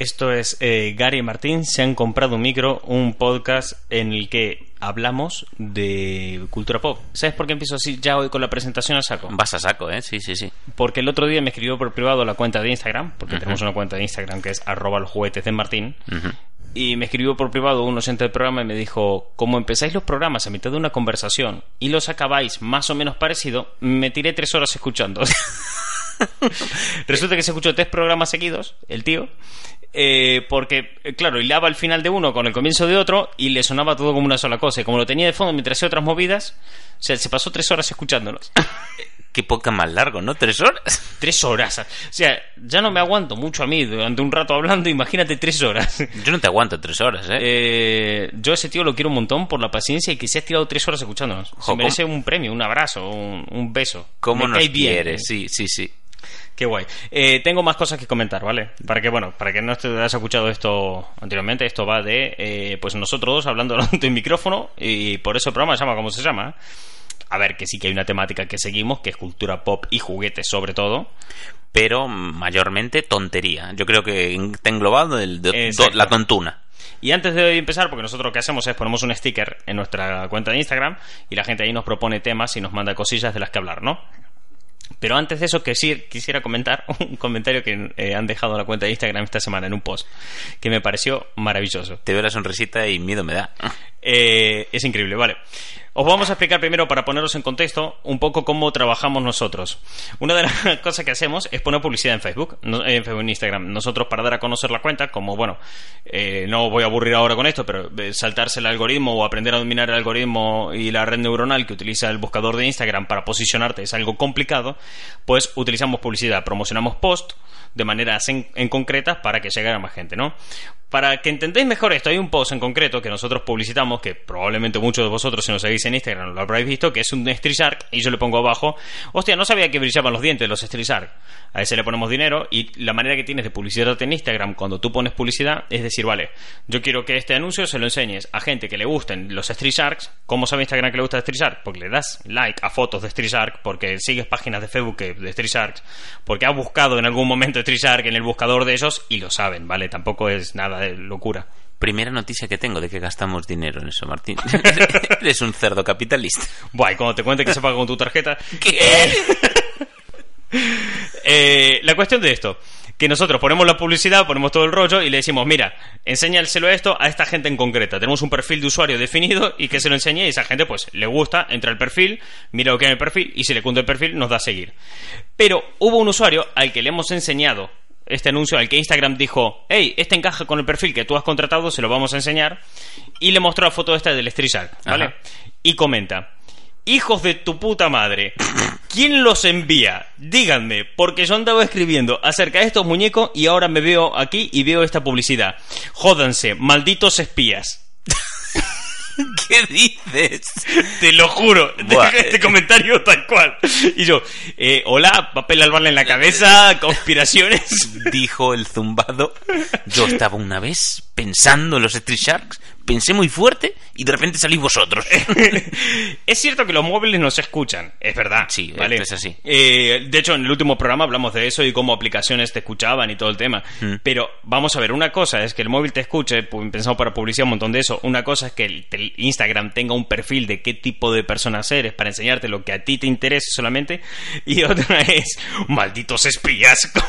Esto es eh, Gary y Martín se han comprado un micro, un podcast en el que hablamos de cultura pop. ¿Sabes por qué empiezo así ya hoy con la presentación a saco? Vas a saco, ¿eh? Sí, sí, sí. Porque el otro día me escribió por privado la cuenta de Instagram, porque tenemos una cuenta de Instagram que es arroba los juguetes de Martín. Y me escribió por privado un oyente del programa y me dijo, como empezáis los programas a mitad de una conversación y los acabáis más o menos parecido, me tiré tres horas escuchando. Resulta que se escuchó tres programas seguidos, el tío, eh, porque, eh, claro, hilaba el final de uno con el comienzo de otro y le sonaba todo como una sola cosa. Y como lo tenía de fondo mientras hacía otras movidas, o sea, se pasó tres horas escuchándonos. Qué poca más largo, ¿no? ¿Tres horas? Tres horas. O sea, ya no me aguanto mucho a mí durante un rato hablando, imagínate tres horas. Yo no te aguanto tres horas, ¿eh? Eh, yo a ese tío lo quiero un montón por la paciencia y que se ha tirado tres horas escuchándonos. Se Jo, merece un premio, un abrazo, un, un beso. ¿Cómo Me nos quieres? Sí, sí, sí. Qué guay. Eh, tengo más cosas que comentar, ¿vale? Para que, bueno, para que no te hayas escuchado esto anteriormente, esto va de, eh, pues nosotros dos hablando delante de un micrófono y por eso el programa se llama como se llama. A ver, que sí que hay una temática que seguimos, que es cultura pop y juguetes sobre todo. Pero mayormente tontería. Yo creo que está englobado el de- Exacto. do- la tontuna. Y antes de empezar, porque nosotros lo que hacemos es ponemos un sticker en nuestra cuenta de Instagram y la gente ahí nos propone temas y nos manda cosillas de las que hablar, ¿no? Pero antes de eso, que sí, quisiera comentar un comentario que eh, han dejado en la cuenta de Instagram esta semana en un post, que me pareció maravilloso. Te veo la sonrisita y miedo me da. Eh, es increíble, vale. Os vamos a explicar primero, para poneros en contexto, un poco cómo trabajamos nosotros. Una de las cosas que hacemos es poner publicidad en Facebook, en Instagram. Nosotros, para dar a conocer la cuenta, como bueno, eh, no voy a aburrir ahora con esto, pero eh, saltarse el algoritmo o aprender a dominar el algoritmo y la red neuronal que utiliza el buscador de Instagram para posicionarte es algo complicado, pues utilizamos publicidad, promocionamos post de maneras en, en concretas para que llegue a más gente, ¿no? Para que entendáis mejor esto, hay un post en concreto que nosotros publicitamos, que probablemente muchos de vosotros, si nos seguís en Instagram, lo habréis visto, que es un Street Shark, y yo le pongo abajo, hostia, no sabía que brillaban los dientes los Street Shark. A ese le ponemos dinero, y la manera que tienes de publicitarte en Instagram cuando tú pones publicidad es decir, vale, yo quiero que este anuncio se lo enseñes a gente que le gusten los Street Sharks. ¿Cómo sabe Instagram que le gusta Street Shark? Porque le das like a fotos de Street Shark, porque sigues páginas de Facebook de Street porque has buscado en algún momento Street Shark en el buscador de ellos y lo saben, ¿vale? Tampoco es nada de locura. Primera noticia que tengo de que gastamos dinero en eso, Martín. Eres un cerdo capitalista. Buah, y cuando te cuente que se paga con tu tarjeta. ¿Qué? Eh, la cuestión de esto, que nosotros ponemos la publicidad, ponemos todo el rollo y le decimos, mira, enséñaselo esto a esta gente en concreta. Tenemos un perfil de usuario definido y que se lo enseñe y esa gente pues le gusta, entra al perfil, mira lo que hay en el perfil y si le cunde el perfil nos da a seguir. Pero hubo un usuario al que le hemos enseñado este anuncio, al que Instagram dijo, hey, este encaja con el perfil que tú has contratado, se lo vamos a enseñar y le mostró la foto esta del Street Shark, ¿vale? Ajá. Y comenta, hijos de tu puta madre, ¿quién los envía? Díganme, porque yo andaba escribiendo acerca de estos muñecos y ahora me veo aquí y veo esta publicidad. Jódanse, malditos espías. ¿Qué dices? Te lo juro, Buah. este comentario tal cual. Y yo, eh, hola, papel albal en la cabeza, conspiraciones. Dijo el zumbado. Yo estaba una vez pensando en los Street Sharks, pensé muy fuerte y de repente salís vosotros. es cierto que los móviles no se escuchan, es verdad. Sí, ¿vale? es así. Eh, de hecho, en el último programa hablamos de eso y cómo aplicaciones te escuchaban y todo el tema. Mm. Pero vamos a ver, una cosa es que el móvil te escuche, pensado para publicidad un montón de eso. Una cosa es que el, el Instagram tenga un perfil de qué tipo de personas eres para enseñarte lo que a ti te interese solamente. Y otra es, malditos espías.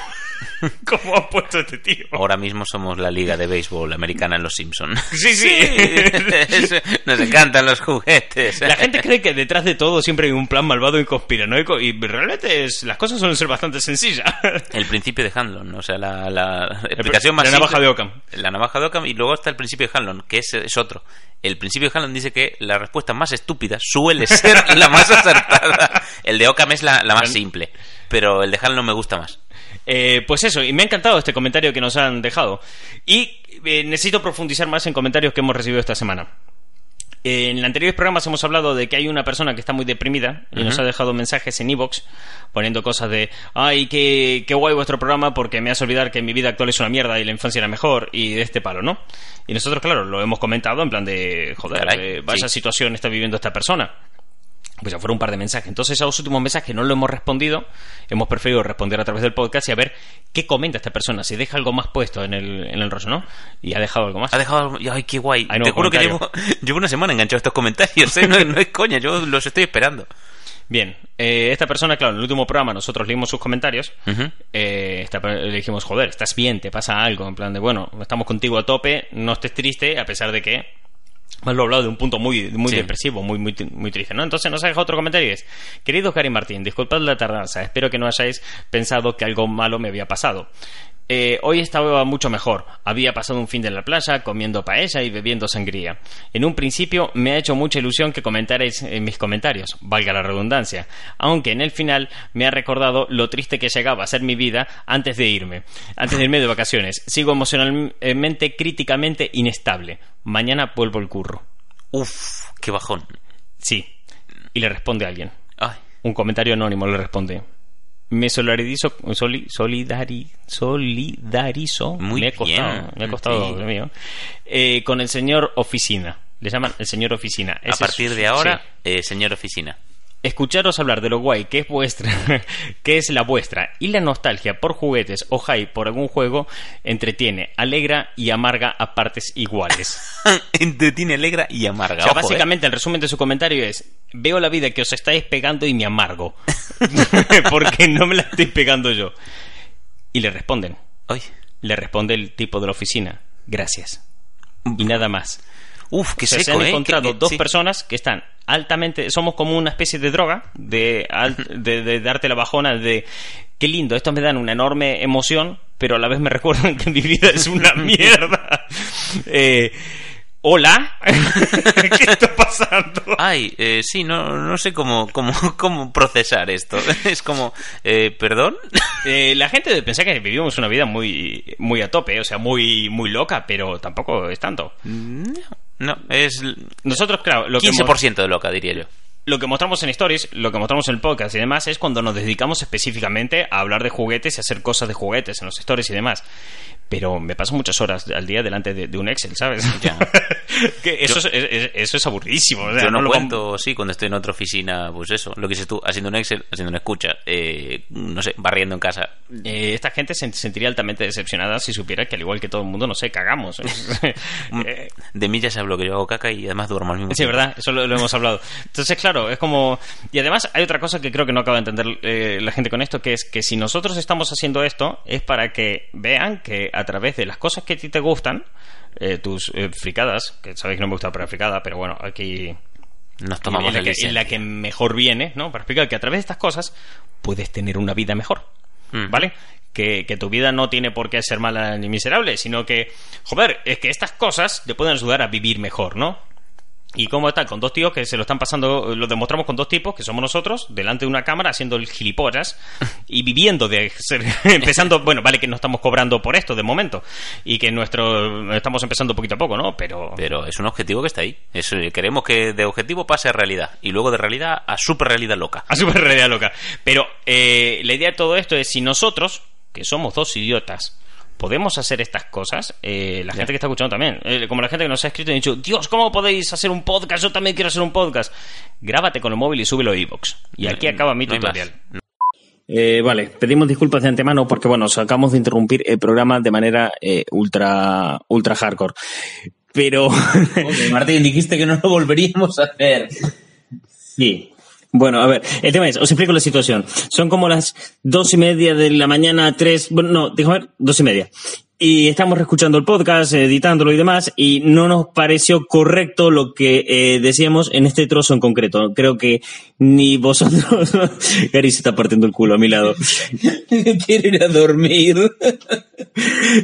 ¿Cómo ha puesto este tío? Ahora mismo somos la liga de béisbol americana en Los Simpson. Sí, sí. Nos encantan los juguetes. La gente cree que detrás de todo siempre hay un plan malvado y conspiranoico y realmente es- las cosas suelen ser bastante sencillas. El principio de Hanlon, o sea, la, la explicación más la navaja simple- de Occam. La navaja de Occam y luego está el principio de Hanlon, que es, es otro. El principio de Hanlon dice que la respuesta más estúpida suele ser la más acertada. El de Occam es la, la más simple, pero el de Hanlon me gusta más. Eh, pues eso, y me ha encantado este comentario que nos han dejado. Y eh, necesito profundizar más en comentarios que hemos recibido esta semana. Eh, En anteriores programas hemos hablado de que hay una persona que está muy deprimida y nos ha dejado mensajes en iVoox poniendo cosas de ay, qué, qué guay vuestro programa porque me hace olvidar que mi vida actual es una mierda y la infancia era mejor y de este palo, ¿no? Y nosotros, claro, lo hemos comentado en plan de joder, Caray, eh, vaya sí. situación está viviendo esta persona. Pues ya fueron un par de mensajes. Entonces, a los últimos mensajes no lo hemos respondido. Hemos preferido responder a través del podcast y a ver qué comenta esta persona. Si deja algo más puesto en el, en el rollo, ¿no? Y ha dejado algo más. Ha dejado. Ay, qué guay. Te juro que llevo, llevo una semana enganchado a estos comentarios, ¿eh? no, no es coña, yo los estoy esperando. Bien, eh, esta persona, claro, en el último programa nosotros leímos sus comentarios. Ujú. Eh, esta le dijimos, joder, estás bien, te pasa algo. En plan de, bueno, estamos contigo a tope, no estés triste, a pesar de que. Más lo hablado de un punto muy, muy Sí. depresivo, muy, muy, muy triste, ¿no? Entonces nos ha dejado otro comentario y es, querido Gary Martín, disculpad la tardanza, espero que no hayáis pensado que algo malo me había pasado. Eh, hoy estaba mucho mejor. Había pasado un fin de la playa comiendo paella y bebiendo sangría. En un principio me ha hecho mucha ilusión que comentarais en mis comentarios, valga la redundancia, aunque en el final me ha recordado lo triste que llegaba a ser mi vida antes de irme, antes de irme de vacaciones. Sigo emocionalmente, críticamente inestable. Mañana vuelvo al curro. Uf, qué bajón. Sí. Y le responde alguien. Ay, Un comentario anónimo le responde. Me solidarizo, soli- solidari, solidarizo. Muy me ha costado, me ha costado, sí. Mío. Eh, con el señor Oficina. Le llaman el señor Oficina. a Ese partir de ahora, sí. eh, señor oficina. Escucharos hablar de lo guay que es vuestra, que es la vuestra, y la nostalgia por juguetes o hype por algún juego entretiene, alegra y amarga a partes iguales. Entretiene, alegra y amarga. O sea, Ojo, ¿eh? básicamente el resumen de su comentario es veo la vida que os estáis pegando y me amargo. Porque no me la estoy pegando yo. Y le responden. Ay. Le responde el tipo de la oficina. Gracias. Y nada más. Uf, seco, se han ¿eh? encontrado Que- que- dos sí. personas que están altamente. Somos como una especie de droga de, de, de darte la bajona de. Qué lindo, estos me dan una enorme emoción, pero a la vez me recuerdan que mi vida es una mierda. Eh, Hola, ¿qué está pasando? Ay, eh, sí, no, no sé cómo, cómo, cómo procesar esto. Es como, eh, ¿perdón? Eh, la gente debe pensar que vivimos una vida muy, muy a tope, o sea, muy, muy loca, pero tampoco es tanto. No, no, es Nosotros, claro, lo que, mo- 15% de loca, diría yo. lo que mostramos en Stories, lo que mostramos en el podcast y demás, es cuando nos dedicamos específicamente a hablar de juguetes y hacer cosas de juguetes en los Stories y demás. Pero me paso muchas horas al día delante de, de un Excel, ¿sabes? Ya. que eso, es, es- eso es aburridísimo. o sea, yo no, lo vamos- cuento, sí, cuando estoy en otra oficina, pues eso, lo que dices tú, haciendo un Excel, haciendo una escucha, eh, no sé, barriendo en casa. Eh, esta gente se sentiría altamente decepcionada si supiera que al igual que todo el mundo, no sé, cagamos. Eh, De mí ya se habló que yo hago caca y además duermo al mismo Sí. ¿verdad? Eso lo, lo hemos hablado. Entonces, claro, es como... Y además hay otra cosa que creo que no acaba de entender eh, la gente con esto, que es que si nosotros estamos haciendo esto, es para que vean que a través de las cosas que a ti te gustan, eh, tus eh, fricadas, que sabéis que no me gusta para fricada, pero bueno, aquí... Nos tomamos en la, que, en la que mejor viene, ¿no? Para explicar que a través de estas cosas puedes tener una vida mejor. Mm. ¿Vale? Que, que tu vida no tiene por qué ser mala ni miserable, sino que, joder, es que estas cosas te pueden ayudar a vivir mejor, ¿no? Y cómo está, con dos tíos que se lo están pasando, lo demostramos con dos tipos, que somos nosotros, delante de una cámara haciendo el gilipollas y viviendo de ser, empezando, bueno, vale que no estamos cobrando por esto de momento y que nuestro, estamos empezando poquito a poco, ¿no? Pero, Pero es un objetivo que está ahí. Es, queremos que de objetivo pase a realidad y luego de realidad a super realidad loca. a super realidad loca. Pero eh, la idea de todo esto es si nosotros, que somos dos idiotas, podemos hacer estas cosas, eh, la gente que está escuchando también, eh, como la gente que nos ha escrito y ha dicho, Dios, ¿cómo podéis hacer un podcast? Yo también quiero hacer un podcast. Grábate con el móvil y súbelo a iVoox. Y aquí acaba mi No tutorial. Eh, vale, pedimos disculpas de antemano porque, bueno, os acabamos de interrumpir el programa de manera eh, ultra, ultra hardcore. Pero, Martín, dijiste que no lo volveríamos a hacer. Sí. Bueno, a ver, el tema es, os explico la situación. Son como las dos y media de la mañana, tres, bueno, no, déjame ver, dos y media. Y estamos escuchando el podcast, editándolo y demás, y no nos pareció correcto lo que eh, decíamos en este trozo en concreto. Creo que ni vosotros... Gary se está partiendo el culo a mi lado. Quiero ir a dormir.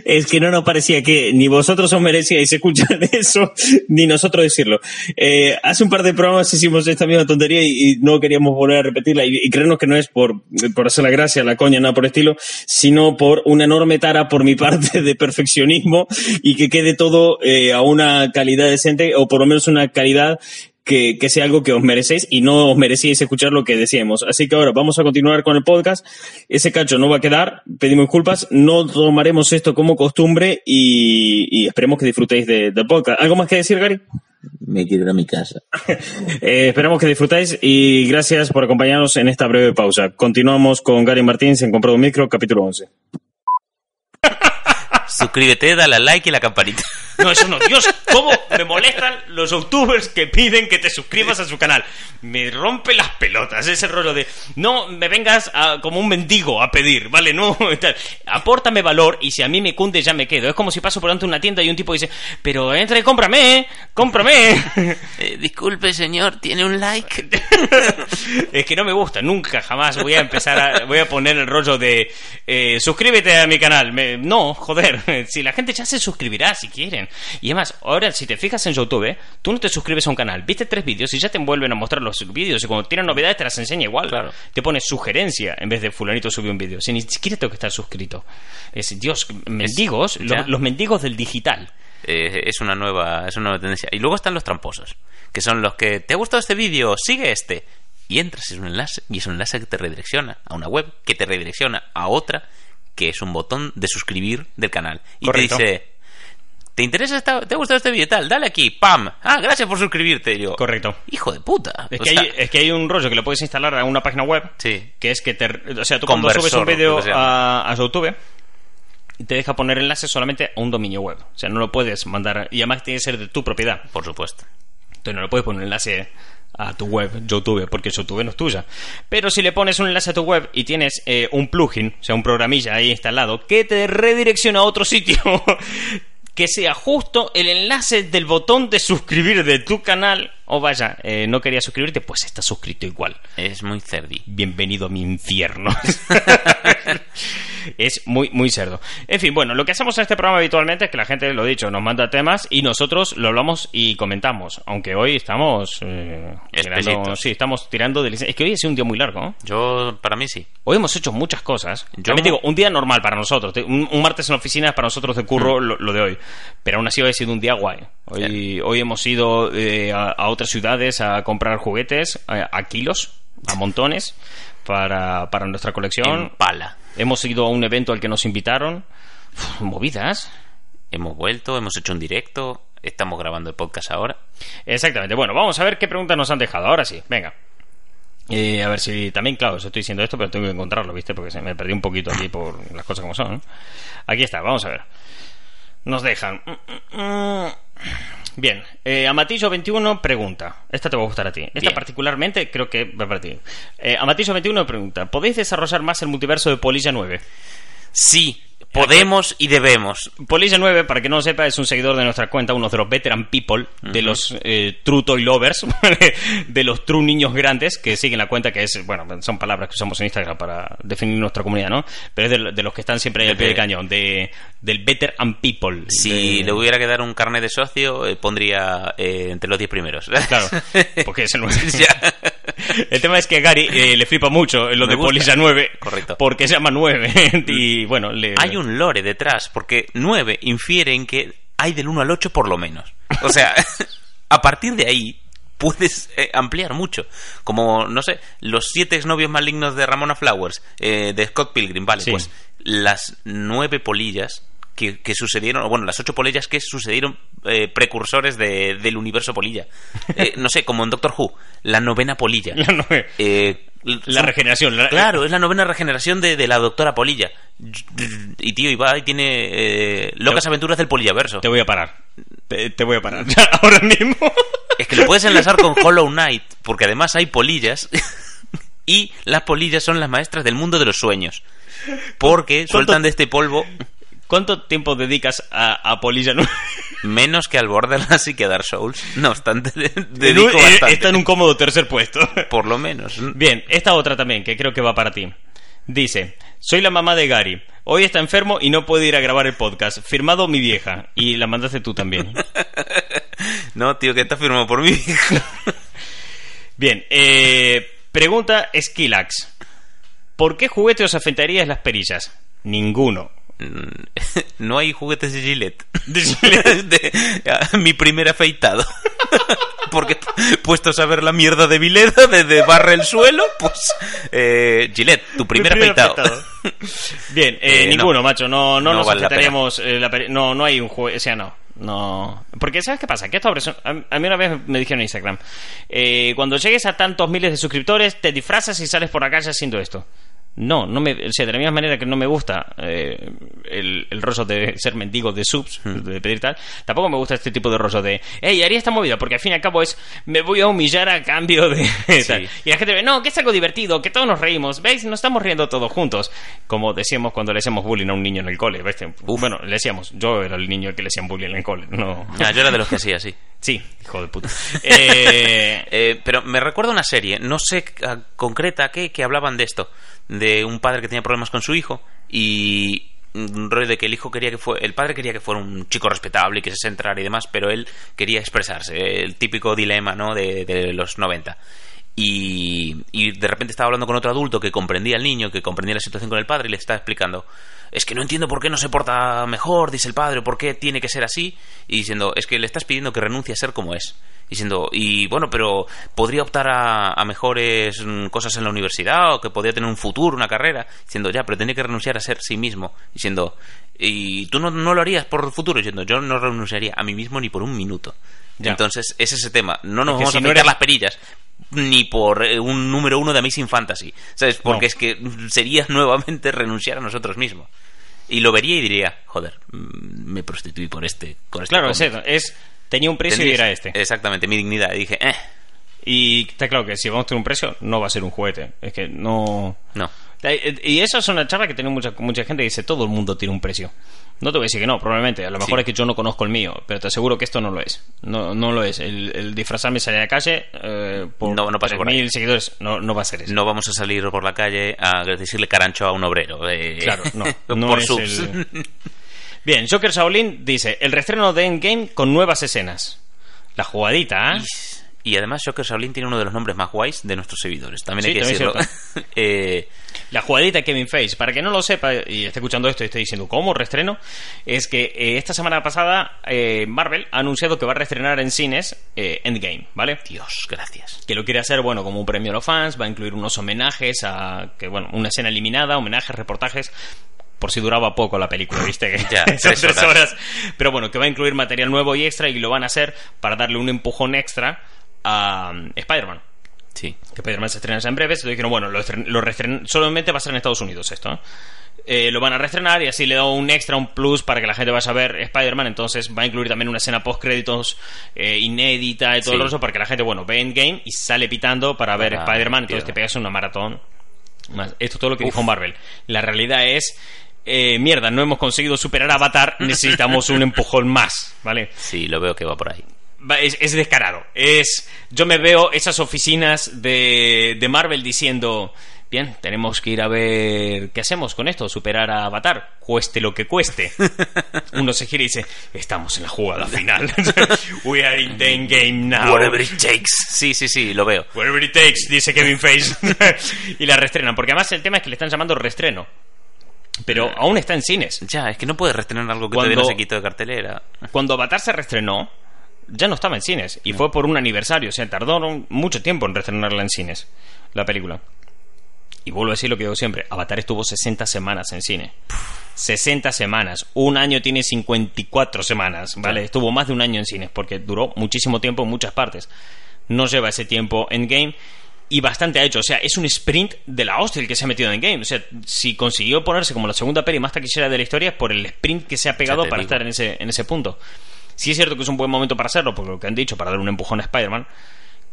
es que no nos parecía que ni vosotros os merecíais escuchar eso, ni nosotros decirlo. Eh, hace un par de programas hicimos esta misma tontería y, y no queríamos volver a repetirla. Y, y creernos que no es por, por hacer la gracia, la coña, nada por el estilo, sino por una enorme tara por mi parte de perfeccionismo y que quede todo eh, a una calidad decente o por lo menos una calidad que, que sea algo que os merecéis y no os merecíais escuchar lo que decíamos. Así que ahora vamos a continuar con el podcast. Ese cacho no va a quedar, pedimos disculpas, no tomaremos esto como costumbre y, y esperemos que disfrutéis de- del podcast. ¿Algo más que decir, Gary? Me quiero ir a mi casa. Eh, esperamos que disfrutáis y gracias por acompañarnos en esta breve pausa. Continuamos con Gary Martínez en Comprado un Micro, capítulo 11. Suscríbete, dale al like y la campanita. No, eso no. Dios, cómo me molestan los youtubers que piden que te suscribas a su canal. Me rompe las pelotas ese rollo de no me vengas a- como un mendigo a pedir, ¿vale? No, tal. apórtame valor y si a mí me cunde ya me quedo. Es como si paso por delante de una tienda y un tipo dice, pero entra y cómprame, cómprame. Eh, disculpe, señor, ¿tiene un like? es que no me gusta, nunca jamás voy a empezar a, voy a poner el rollo de eh, suscríbete a mi canal. Me- no, joder, si la gente ya se suscribirá si quieren. Y además, ahora si te fijas en YouTube, ¿eh? tú no te suscribes a un canal, viste tres vídeos y ya te vuelven a mostrar los vídeos y cuando tienen novedades te las enseña igual. Claro. Te pone sugerencia en vez de fulanito subió un vídeo. Si ni siquiera tengo que estar suscrito. Es, Dios, mendigos, los, los mendigos del digital. Eh, es una nueva es una nueva tendencia. Y luego están los tramposos, que son los que te ha gustado este vídeo, sigue este. Y entras en un enlace y es un enlace que te redirecciona a una web que te redirecciona a otra que es un botón de suscribir del canal. Y Correcto. te dice, ¿te interesa esta, te ha gustado este vídeo tal? Dale aquí, pam. Ah, gracias por suscribirte. Y yo, Correcto. hijo de puta. Es que, sea, hay, es que hay un rollo que lo puedes instalar a una página web Sí. que es que te o sea tú cuando Conversor, subes un lo vídeo a, a YouTube te deja poner enlaces solamente a un dominio web o sea no lo puedes mandar y además tiene que ser de tu propiedad Por supuesto. entonces no le puedes poner enlace a tu web YouTube porque YouTube no es tuya. Pero si le pones un enlace a tu web y tienes eh, un plugin o sea un programilla ahí instalado que te redirecciona a otro sitio que sea justo el enlace del botón de suscribir de tu canal o vaya eh, no querías suscribirte pues estás suscrito igual Es muy cerdi. bienvenido a mi infierno. es muy, muy cerdo. En fin, bueno, lo que hacemos en este programa habitualmente es que la gente, lo dicho, nos manda temas y nosotros lo hablamos y comentamos. Aunque hoy estamos. eh, tirando, sí, estamos tirando de licencia. Es que hoy ha sido un día muy largo. ¿no? Yo, para mí sí. Hoy hemos hecho muchas cosas. Yo- También digo, un día normal para nosotros. Un, un martes en la oficina es para nosotros de Mm. curro lo, lo de hoy. Pero aún así hoy ha sido un día guay. Hoy, hoy hemos ido eh, a, a otras ciudades a comprar juguetes a, a kilos, a montones, para, para nuestra colección. En pala. Hemos ido a un evento al que nos invitaron. Uf, movidas. Hemos vuelto, hemos hecho un directo, estamos grabando el podcast ahora. Exactamente. Bueno, vamos a ver qué preguntas nos han dejado. Ahora sí, venga. Eh, a ver si también, claro, os estoy diciendo esto, pero tengo que encontrarlo, ¿viste? Porque se me perdí un poquito aquí por las cosas como son. Aquí está, vamos a ver. Nos dejan. Bien, eh, Amatillo21 pregunta. Esta te va a gustar a ti. Esta Bien. particularmente creo que va para ti. Eh, Amatillo21 pregunta: ¿Podéis desarrollar más el multiverso de Polilla 9? Sí, podemos y debemos. Polilla 9, para que no lo sepa, es un seguidor de nuestra cuenta, uno de los veteran people, de los eh, true toy lovers, de los true niños grandes que siguen la cuenta, que es, bueno, son palabras que usamos en Instagram para definir nuestra comunidad, ¿no? Pero es de, de los que están siempre ahí al pie del cañón, de, del veteran people. Si de- le hubiera que dar un carnet de socio, eh, pondría eh, entre los 10 primeros. Claro, porque es el. El tema es que a Gary eh, le flipa mucho lo Me de gusta. Polilla 9, Correcto. porque se llama 9, y bueno, le... Hay un lore detrás, porque 9 infiere en que hay del 1 al 8 por lo menos. O sea, a partir de ahí puedes eh, ampliar mucho. Como, no sé, los siete exnovios malignos de Ramona Flowers, eh, de Scott Pilgrim, vale, Sí. pues las nueve polillas que, que sucedieron, o bueno, las ocho polillas que sucedieron eh, precursores de- del universo polilla. Eh, no sé, como en Doctor Who, la novena polilla. La. Eh, La regeneración. la- Claro, es la novena regeneración de, de la doctora Polilla. Y tío, y va y tiene eh, locas Te- aventuras del Polillaverso. Te voy a parar. Te, te voy a parar. Ahora mismo. Es que lo puedes enlazar con Hollow Knight, porque además hay polillas. Y las polillas son las maestras del mundo de los sueños. Porque ¿Cuánto- sueltan de este polvo ¿Cuánto tiempo dedicas a, a Polilla 9? menos que al Borderlands y que a Dark Souls. No obstante, dedico eh, bastante. Está en un cómodo tercer puesto. Por lo menos. Bien, esta otra también, que creo que va para ti. Dice, soy la mamá de Gary. Hoy está enfermo y no puede ir a grabar el podcast. Firmado mi vieja. Y la mandaste tú también. No, tío, que está firmado por mí. Bien, eh, pregunta Skillax. ¿Por qué juguete os afectarías las perillas? Ninguno. No hay juguetes de Gillette. De Gillette. De- a- mi primer afeitado. Porque puestos a ver la mierda de Vileda desde barre el suelo, pues eh, Gillette, tu primer, afeitado. Bien, eh, Eh, no. ninguno, macho. No, no, No nos vale la eh, la peri- no, no hay un juguete. O sea, no. No. Porque, ¿sabes qué pasa? Que esta a mí una vez me dijeron en Instagram: eh, cuando llegues a tantos miles de suscriptores, te disfrazas y sales por la calle haciendo esto. No, no me, o sea, de la misma manera que no me gusta eh, el, el rollo de ser mendigo de subs, de pedir tal, tampoco me gusta este tipo de rollo de, hey, haría esta movida, porque al fin y al cabo es, me voy a humillar a cambio de tal. Y la gente ve, no, que es algo divertido, que todos nos reímos, ¿veis? Nos estamos riendo todos juntos. Como decíamos cuando le hacíamos bullying a un niño en el cole, ¿ves? Bueno, le decíamos, yo era el niño al que le hacían bullying en el cole, no. Ah, yo era de los que hacía, sí. Sí, hijo de puta. Eh, Eh, pero me recuerda una serie, no sé concreta qué, que hablaban de esto, de un padre que tenía problemas con su hijo y un rollo de que el hijo quería que fue, el padre quería que fuera un chico respetable y que se centrara y demás, pero él quería expresarse, el típico dilema, ¿no? De, de los 90. Y, y de repente estaba hablando con otro adulto que comprendía al niño, que comprendía la situación con el padre y le estaba explicando, es que no entiendo por qué no se porta mejor, dice el padre, por qué tiene que ser así, y diciendo, es que le estás pidiendo que renuncie a ser como es. Diciendo, y bueno, pero podría optar a, a mejores mm, cosas en la universidad o que podría tener un futuro, una carrera. Diciendo, ya, pero tiene que renunciar a ser sí mismo. Diciendo, y tú no, no lo harías por el futuro. Diciendo, yo no renunciaría a mí mismo ni por un minuto. Ya. Entonces, es ese tema. No nos Es que vamos si a no eres- las perillas ni por eh, un número uno de Amazing Fantasy. ¿Sabes? Porque No. es que sería nuevamente renunciar a nosotros mismos. Y lo vería y diría, joder, mm, me prostituí por este. Por este claro, es cómic. es, tenía un precio y era este. Exactamente, mi dignidad. Y dije, eh, Y está claro que si vamos a tener un precio, no va a ser un juguete. Es que no. no. Y eso es una charla que tiene mucha, mucha gente que dice: todo el mundo tiene un precio. No te voy a decir que no, probablemente. A lo mejor Sí. es que yo no conozco el mío, pero te aseguro que esto no lo es. No, no lo es. El, el disfrazarme y salir a la calle eh, por No, no por. 3.000 seguidores no, no va a ser eso. No vamos a salir por la calle a decirle carancho a un obrero. eh, Claro, no. no por es subs. el- Bien, Joker Shaolin dice: el restreno de Endgame con nuevas escenas. La jugadita, ¿eh? Y además Joker Shaolin tiene uno de los nombres más guays de nuestros seguidores. También hay Sí, que también decirlo. Eh, La jugadita de Kevin Feige, para que no lo sepa y esté escuchando esto y esté diciendo cómo restreno, es que eh, esta semana pasada eh, Marvel ha anunciado que va a reestrenar en cines eh, Endgame, ¿vale? Dios, gracias. Que lo quiere hacer, bueno, como un premio a los fans, va a incluir unos homenajes a, que bueno, una escena eliminada, homenajes, reportajes, por si duraba poco la película, ¿viste? Que Ya, son tres tres horas. horas. Pero bueno, que va a incluir material nuevo y extra y lo van a hacer para darle un empujón extra a um, Spider-Man Sí. que Spider-Man se estrena en breve, se dijeron, bueno, lo, lo solamente va a ser en Estados Unidos esto. Eh, lo van a reestrenar y así le da un extra, un plus para que la gente vaya a ver Spider-Man, entonces va a incluir también una escena post-créditos eh, inédita y todo Sí. rollo para que la gente, bueno, ve Endgame y sale pitando para ver Ah, Spider-Man, entonces te pegas una maratón. Más. Esto es todo lo que dijo Marvel. La realidad es... eh, mierda, no hemos conseguido superar Avatar, necesitamos un empujón más, ¿vale? Sí, lo veo que va por ahí. Es, es descarado. Es, yo me veo esas oficinas de, de Marvel diciendo, bien, tenemos que ir a ver qué hacemos con esto, superar a Avatar, cueste lo que cueste. Uno se gira y dice, estamos en la jugada final. We are in the game now. Whatever it takes. Sí, sí, sí, lo veo. Whatever it takes, dice Kevin Feige. y la reestrenan, porque además el tema es que le están llamando reestreno. Pero aún está en cines. Ya, es que no puedes retener algo que Cuando- todavía no se quitó de cartelera. Cuando Avatar se reestrenó, ya no estaba en cines. Y fue por un aniversario. O sea, tardaron mucho tiempo en reestrenarla en cines, la película. Y vuelvo a decir lo que digo siempre: Avatar estuvo 60 semanas en cine. 60 semanas. Un año tiene 54 semanas, ¿vale? Estuvo más de un año en cines porque duró muchísimo tiempo en muchas partes. No lleva ese tiempo en game y bastante ha hecho. O sea, es un sprint de la hostia el que se ha metido en game. O sea, si consiguió ponerse como la segunda peli más taquillera de la historia es por el sprint que se ha pegado para digo. estar en ese, en ese punto. Sí es cierto que es un buen momento para hacerlo, por lo que han dicho, para dar un empujón a Spider-Man,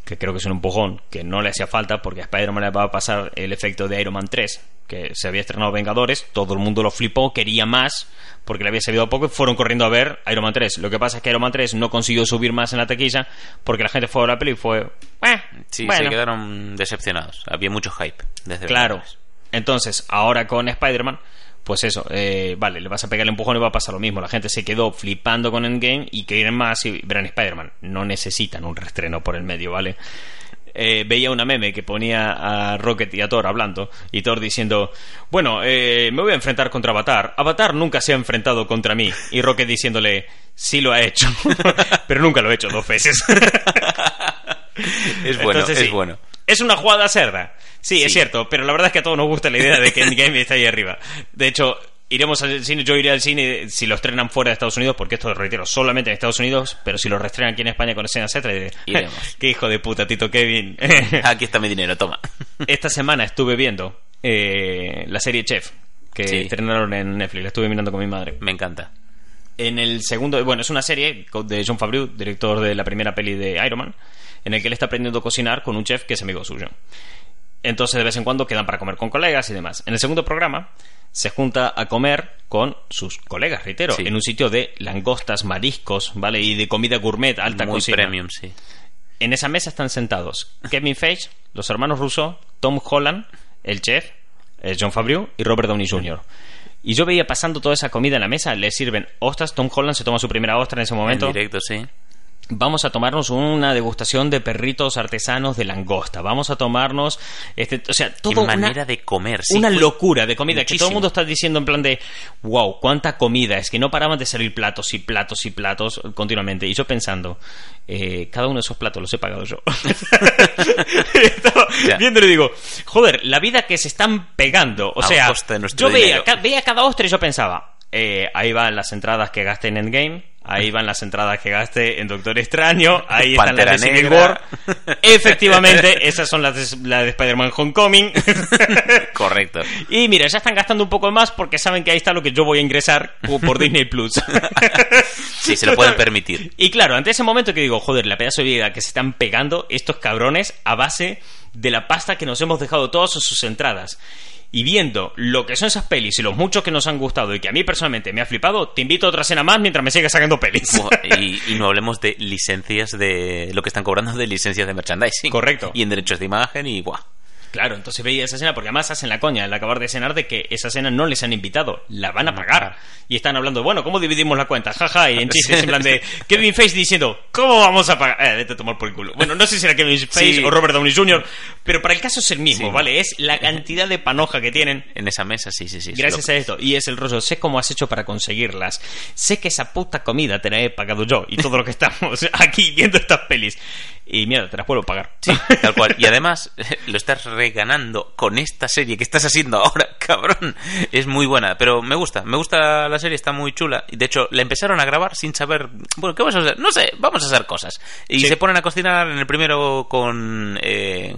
que creo que es un empujón que no le hacía falta, porque a Spider-Man le va a pasar el efecto de Iron Man 3, que se había estrenado Vengadores, todo el mundo lo flipó, quería más, porque le había sabido poco, y fueron corriendo a ver Iron Man 3. Lo que pasa es que Iron Man 3 no consiguió subir más en la taquilla, porque la gente fue a la peli y fue... "Eh, Sí, bueno". se quedaron decepcionados. Había mucho hype desde Claro. Vengadores. Entonces, ahora con Spider-Man, pues eso, eh, vale, le vas a pegar el empujón y va a pasar lo mismo. La gente se quedó flipando con Endgame y quieren más y verán Spider-Man. No necesitan un restreno por el medio, ¿vale? Eh, veía una meme que ponía a Rocket y a Thor hablando y Thor diciendo bueno eh, me voy a enfrentar contra Avatar Avatar nunca se ha enfrentado contra mí y Rocket diciéndole sí lo ha hecho pero nunca lo he hecho dos veces Es bueno, Entonces, es sí. bueno. Es una jugada cerda. Sí, Sí. es cierto, pero la verdad es que a todos nos gusta la idea de que Endgame está ahí arriba. De hecho, iremos al cine, yo iré al cine si lo estrenan fuera de Estados Unidos, porque esto, reitero, solamente en Estados Unidos, pero si lo reestrenan aquí en España con escenas extra, Iremos. qué hijo de puta, Tito Kevin. Aquí está mi dinero, toma. Esta semana estuve viendo eh, la serie Chef, que Sí. estrenaron en Netflix, la estuve mirando con mi madre. Me encanta. En el segundo, bueno, es una serie de John Favreau, director de la primera peli de Iron Man, en el que él está aprendiendo a cocinar con un chef que es amigo suyo. Entonces de vez en cuando quedan para comer con colegas y demás. En el segundo programa se junta a comer con sus colegas, reitero, Sí. en un sitio de langostas, mariscos, ¿vale? Y de comida gourmet, alta Muy cocina. premium, sí. En esa mesa están sentados Kevin Feige, los hermanos Russo, Tom Holland, el chef, eh, John Favreau y Robert Downey Jr. Y yo veía pasando toda esa comida en la mesa, le sirven ostras, Tom Holland se toma su primera ostra en ese momento. En directo, sí. Vamos a tomarnos una degustación de perritos artesanos de langosta. Vamos a tomarnos este, o sea, Qué todo una, manera de comer, sí. una locura de comida que todo el mundo está diciendo en plan de wow, cuánta comida, es que no paraban de salir platos y platos y platos continuamente. Y yo pensando, eh, cada uno de esos platos los he pagado yo. Estaba viéndolo y digo, joder, la vida que se están pegando. O A sea, yo veía cada ostra y yo pensaba, eh, ahí van las entradas que gasté en Endgame, ahí van las entradas que gasté en Doctor Extraño, ahí están Pantera las de Civil Negra. War. Efectivamente, esas son las de, Spider-Man Homecoming. Correcto. y mira, ya están gastando un poco más porque saben que ahí está lo que yo voy a ingresar por por Disney Plus. Sí, se lo pueden permitir. Y claro, ante ese momento que digo, joder, la pedazo de vida que se están pegando estos cabrones a base de la pasta que nos hemos dejado todos en sus entradas. Y viendo lo que son esas pelis y los muchos que nos han gustado y que a mí personalmente me ha flipado, te invito a otra cena más mientras me sigas sacando pelis. Y, y no hablemos de licencias de lo que están cobrando de licencias de merchandising. Correcto. Y en derechos de imagen y buah. Claro, entonces veía esa escena porque además hacen la coña al acabar de cenar de que esa cena no les han invitado, la van a pagar. Y están hablando, bueno, ¿cómo dividimos la cuenta? Jaja, y en chistes en plan de Kevin Feige diciendo, ¿cómo vamos a pagar? Eh, vete a tomar por el culo. Bueno, no sé si era Kevin Feige Sí. o Robert Downey Jr., pero para el caso es el mismo, Sí. ¿vale? Es la cantidad de panoja que tienen En esa mesa, sí, sí, sí. Gracias a esto. Y es el rollo. Sé cómo has hecho para conseguirlas. Sé que esa puta comida te la he pagado yo. Y todo lo que estamos aquí viendo estas pelis. Y mierda, te las puedo pagar. Sí, tal cual. Y además, lo estás reganando con esta serie que estás haciendo ahora, cabrón. Es muy buena, pero me gusta. Me gusta la serie, está muy chula. Y de hecho, la empezaron a grabar sin saber. Bueno, ¿qué vamos a hacer? No sé, vamos a hacer cosas. Y Sí. se ponen a cocinar en el primero con. Eh,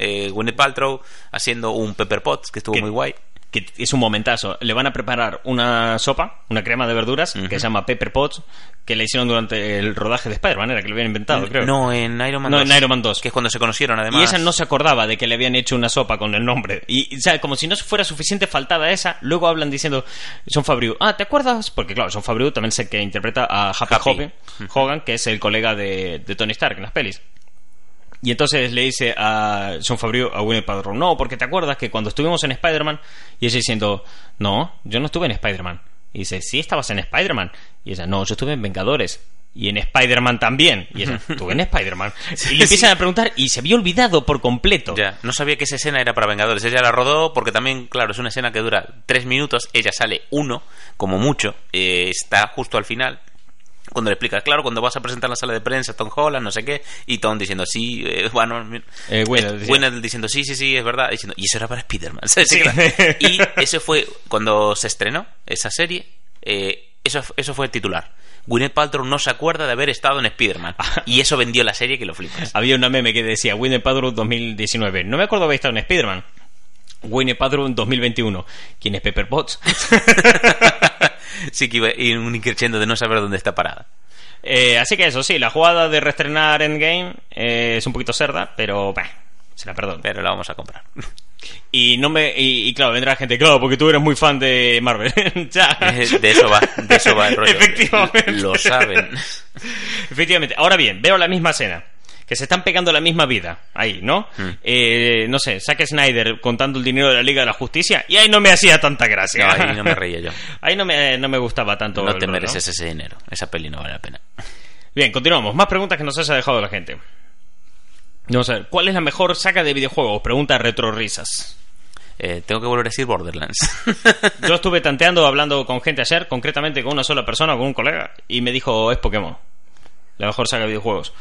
eh, Gwyneth Paltrow haciendo un pepper pot que estuvo Que- muy guay. Que es un momentazo. Le van a preparar una sopa, una crema de verduras, que se llama Pepper Potts, que le hicieron durante el rodaje de Spider-Man, era que lo habían inventado, creo. No, en Iron Man No, 2. en Iron Man 2. Que es cuando se conocieron, además. Y esa no se acordaba de que le habían hecho una sopa con el nombre. Y, o sea, como si no fuera suficiente faltada esa, luego hablan diciendo, Son Favreau, ah, ¿te acuerdas? Porque claro, Son Favreau también el que interpreta a Happy, Happy. Hogan, Hogan, que es el colega de, de Tony Stark en las pelis. Y entonces le dice a Sean Favreau a Gwyneth Paltrow, no, porque te acuerdas que cuando estuvimos en Spider-Man, y ella diciendo, no, yo no estuve en Spider-Man. Y dice, sí, estabas en Spider-Man. Y ella, no, yo estuve en Vengadores. Y en Spider-Man también. Y ella, estuve en Spider-Man. y le empiezan a preguntar, y se había olvidado por completo. Ya, no sabía que esa escena era para Vengadores. Ella la rodó porque también, claro, es una escena que dura tres minutos. Ella sale uno, como mucho. eh, está justo al final. Cuando le explica, claro, cuando vas a presentar la sala de prensa, Tom Holland, no sé qué, y Tom diciendo, sí, eh, bueno, Eh, Gwyneth eh. Gwyneth diciendo, sí, sí, sí, es verdad, diciendo, y eso era para Spider-Man. Sí. Y eso fue, cuando se estrenó esa serie, eh, eso, eso fue el titular. Gwyneth Paltrow no se acuerda de haber estado en Spider-Man. Y eso vendió la serie que lo flipas. Había una meme que decía, Winnie Paltrow 2019. No me acuerdo haber estado en Spider-Man. Winnie Paltrow 2021. ¿Quién es Pepper Potts? Sí que iba y un increchendo de no saber dónde está parada. Eh, así que eso, sí, la jugada de reestrenar Endgame eh, es un poquito cerda, pero bah, se la perdono. Pero la vamos a comprar. Y no me y, y claro, vendrá gente, claro, porque tú eres muy fan de Marvel. ya. Eh, De eso va, de eso va el rollo. Efectivamente. Lo saben. Efectivamente. Ahora bien, veo la misma escena. Que se están pegando la misma vida. Ahí, ¿no? Mm. Eh, no sé, Zack Snyder contando el dinero de la Liga de la Justicia. Y ahí no me hacía tanta gracia. No, ahí no me reía yo. Ahí no me, no me gustaba tanto. No te rol, mereces ese dinero. Esa peli no vale la pena. Bien, continuamos. Más preguntas que nos haya dejado la gente. Vamos a ver. ¿Cuál es la mejor saga de videojuegos? Pregunta Retro Risas. Eh, tengo que volver a decir Borderlands. Yo estuve tanteando, hablando con gente ayer, concretamente con una sola persona, con un colega, y me dijo, es Pokémon. La mejor saga de videojuegos.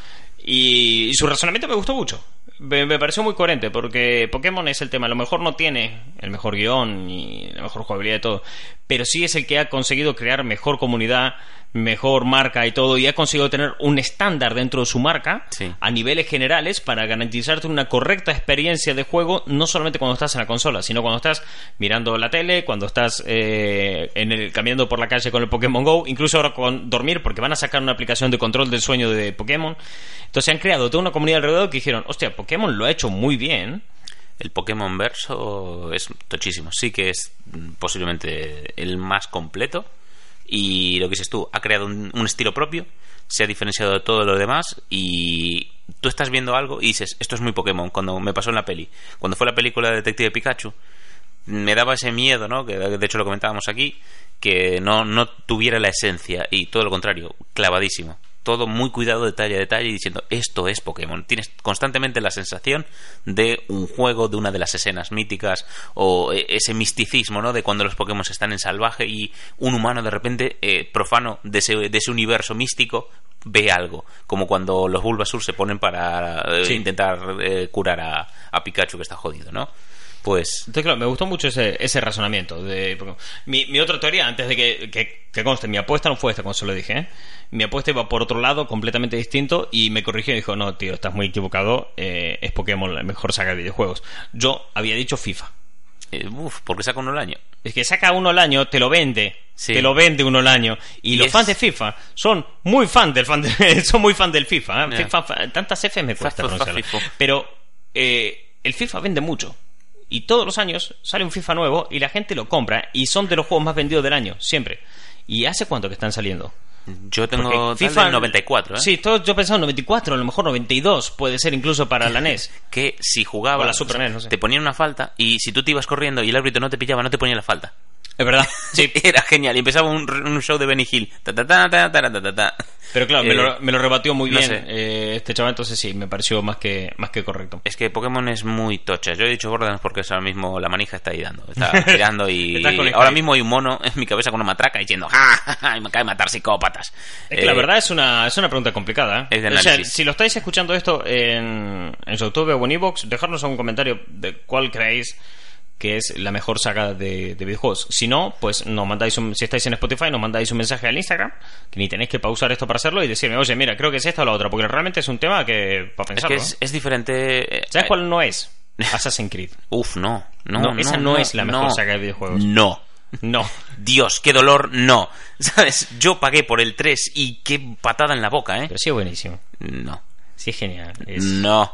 Y, y su razonamiento me gustó mucho. Me, me pareció muy coherente porque Pokémon es el tema. A lo mejor no tiene el mejor guion ni la mejor jugabilidad de todo, pero sí es el que ha conseguido crear mejor comunidad, mejor marca y todo, y ha conseguido tener un estándar dentro de su marca Sí. a niveles generales para garantizarte una correcta experiencia de juego, no solamente cuando estás en la consola, sino cuando estás mirando la tele, cuando estás eh, en el, caminando por la calle con el Pokémon Go, incluso ahora con dormir, porque van a sacar una aplicación de control del sueño de Pokémon. Entonces han creado toda una comunidad alrededor que dijeron, hostia, Pokémon lo ha hecho muy bien. El Pokémon Verso es tochísimo. Sí que es mm, posiblemente el más completo. Y lo que dices tú, ha creado un, estilo propio, se ha diferenciado de todo lo demás. Y tú estás viendo algo y dices, esto es muy Pokémon. Cuando me pasó en la peli, cuando fue la película de Detective Pikachu, me daba ese miedo, ¿no? Que de hecho lo comentábamos aquí, que no, no tuviera la esencia. Y todo lo contrario, clavadísimo. Todo muy cuidado detalle a detalle y diciendo esto es Pokémon. Tienes constantemente la sensación de un juego, de una de las escenas míticas o eh, ese misticismo, ¿no? De cuando los Pokémon están en salvaje y un humano de repente eh, profano de ese, de ese universo místico ve algo, como cuando los Bulbasur se ponen para eh, Sí. intentar eh, curar a, a Pikachu que está jodido, ¿no? Pues Entonces, claro, me gustó mucho ese, ese razonamiento. De, mi, mi otra teoría, antes de que, que, que conste, mi apuesta no fue esta, como se lo dije. ¿eh? Mi apuesta iba por otro lado, completamente distinto, y me corrigió y dijo: No, tío, estás muy equivocado. eh, es Pokémon la mejor saga de videojuegos. Yo había dicho FIFA. eh, uf, porque saca uno al año. Es que saca uno al año, te lo vende. Sí. Te lo vende uno al año. Y, Y los es- fans de FIFA son muy fan del fan de- son muy fan del FIFA. ¿eh? FIFA- fa- tantas F me cuesta pronunciarlo. Pero eh, el FIFA vende mucho. Y todos los años sale un FIFA nuevo y la gente lo compra. Y son de los juegos más vendidos del año, siempre. ¿Y hace cuánto que están saliendo? Yo tengo Porque tal del 94, ¿eh? Sí, todo, yo pensaba 94, a lo mejor 92 puede ser incluso para la NES. que si jugabas O la Super NES, no sé. te ponían una falta y si tú te ibas corriendo y el árbitro no te pillaba no te ponía la falta Es verdad. Sí. era genial y empezaba un, un show de Benny Hill Ta, ta, ta, ta, ta, ta, ta, ta. Pero claro, me, Eh, lo, me lo rebatió muy no bien eh, este chaval, entonces sí, me pareció más que, más que correcto. es que Pokémon es muy tocha yo he dicho Borderlands porque es ahora mismo la manija está ahí dando está girando y ahora mismo hay un mono en mi cabeza con una matraca diciendo ¡Ja, ja, ja! y me cae matar psicópatas Es que la Eh, verdad es una, es una pregunta complicada. ¿eh? Es de o sea, si lo estáis escuchando esto en, en YouTube o en Evox, dejadnos un comentario de cuál creéis que es la mejor saga de, de videojuegos. Si no, pues nos mandáis un, si estáis en Spotify, nos mandáis un mensaje al Instagram, que ni tenéis que pausar esto para hacerlo y decirme, oye, mira, creo que es esta o la otra, porque realmente es un tema que para es pensarlo. que es, es diferente eh, ¿Sabes eh, cuál no es? Assassin's Creed. uf no no, No, esa no es la mejor no. saga de videojuegos. no No. Dios, qué dolor, no. ¿Sabes? Yo pagué por el 3 y qué patada en la boca, ¿eh? Pero sí es buenísimo. No. Sí es genial. Es- No.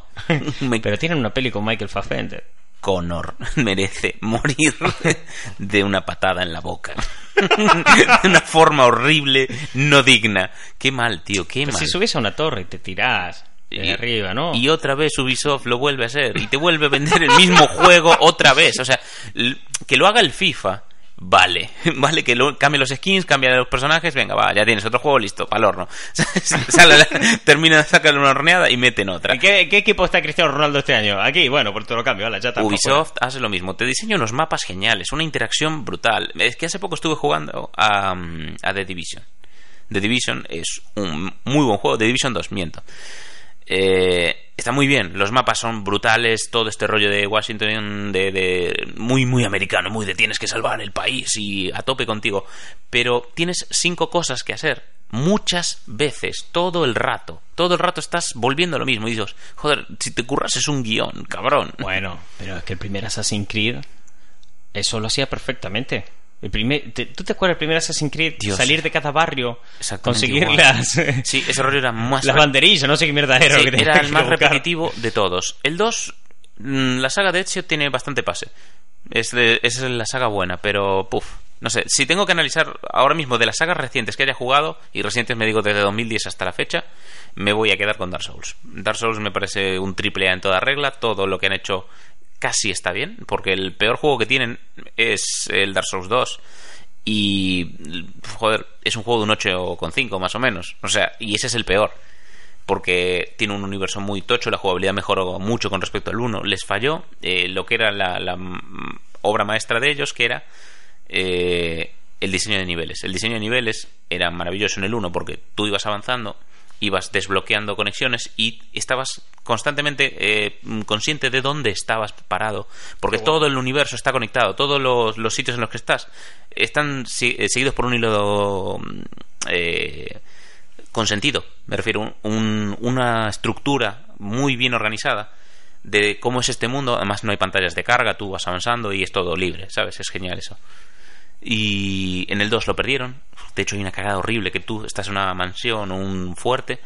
Pero tienen una peli con Michael Fassbender. Connor merece morir de una patada en la boca. de una forma horrible, no digna. Qué mal, tío, qué Pero mal. si subes a una torre y te tirás de Y- arriba, ¿no? Y otra vez Ubisoft lo vuelve a hacer y te vuelve a vender el mismo juego otra vez. O sea, que lo haga el FIFA. Vale, vale que lo, cambie los skins, cambie los personajes, venga, va, ya tienes otro juego listo, para el horno. Sale la- termina, saca una horneada y meten otra. ¿En qué, qué equipo está Cristiano Ronaldo este año? Aquí, bueno, por todo lo cambio, vale, ya está. Ubisoft hace lo mismo, te diseña unos mapas geniales, una interacción brutal. Es que hace poco estuve jugando a, mm, a The Division. The Division es un muy buen juego, The Division 2, miento. Eh, está muy bien, los mapas son brutales, todo este rollo de Washington, de, muy, muy americano, muy de tienes que salvar el país y a tope contigo. Pero tienes cinco cosas que hacer muchas veces, todo el rato. Todo el rato estás volviendo a lo mismo y dices, joder, si te curras es un guion, cabrón. Bueno, pero es que el primer Assassin's Creed eso lo hacía perfectamente. El primer, te- ¿Tú te acuerdas del primer Assassin's Creed? Dios. Salir de cada barrio, conseguir igual. las, Sí, ese rollo era más las banderillas, no sé qué mierda era. Sí, que era el que más buscar. repetitivo de todos. El 2, mm, la saga de Ezio tiene bastante pase. Es, de- es la saga buena, pero puf. No sé, si tengo que analizar ahora mismo de las sagas recientes que haya jugado, y recientes me digo desde 2010 hasta la fecha, me voy a quedar con Dark Souls. Dark Souls me parece un triple A en toda regla, todo lo que han hecho casi está bien, porque el peor juego que tienen es el Dark Souls 2. Y, joder, es un juego de un 8,5 más o menos. O sea, y ese es el peor porque tiene un universo muy tocho, la jugabilidad mejoró mucho con respecto al 1. Les falló eh, lo que era la, obra maestra de ellos, que era eh, el diseño de niveles. El diseño de niveles era maravilloso en el 1 porque tú ibas avanzando ibas desbloqueando conexiones y estabas constantemente eh, consciente de dónde estabas parado, porque todo el universo está conectado, todos los, los sitios en los que estás están si- eh, seguidos por un hilo mm, eh, con sentido, me refiero, un- una estructura muy bien organizada de cómo es este mundo, además no hay pantallas de carga, tú vas avanzando y es todo libre, ¿sabes? Es genial eso. Y en el 2 lo perdieron. De hecho, hay una cagada horrible que tú estás en una mansión o un fuerte,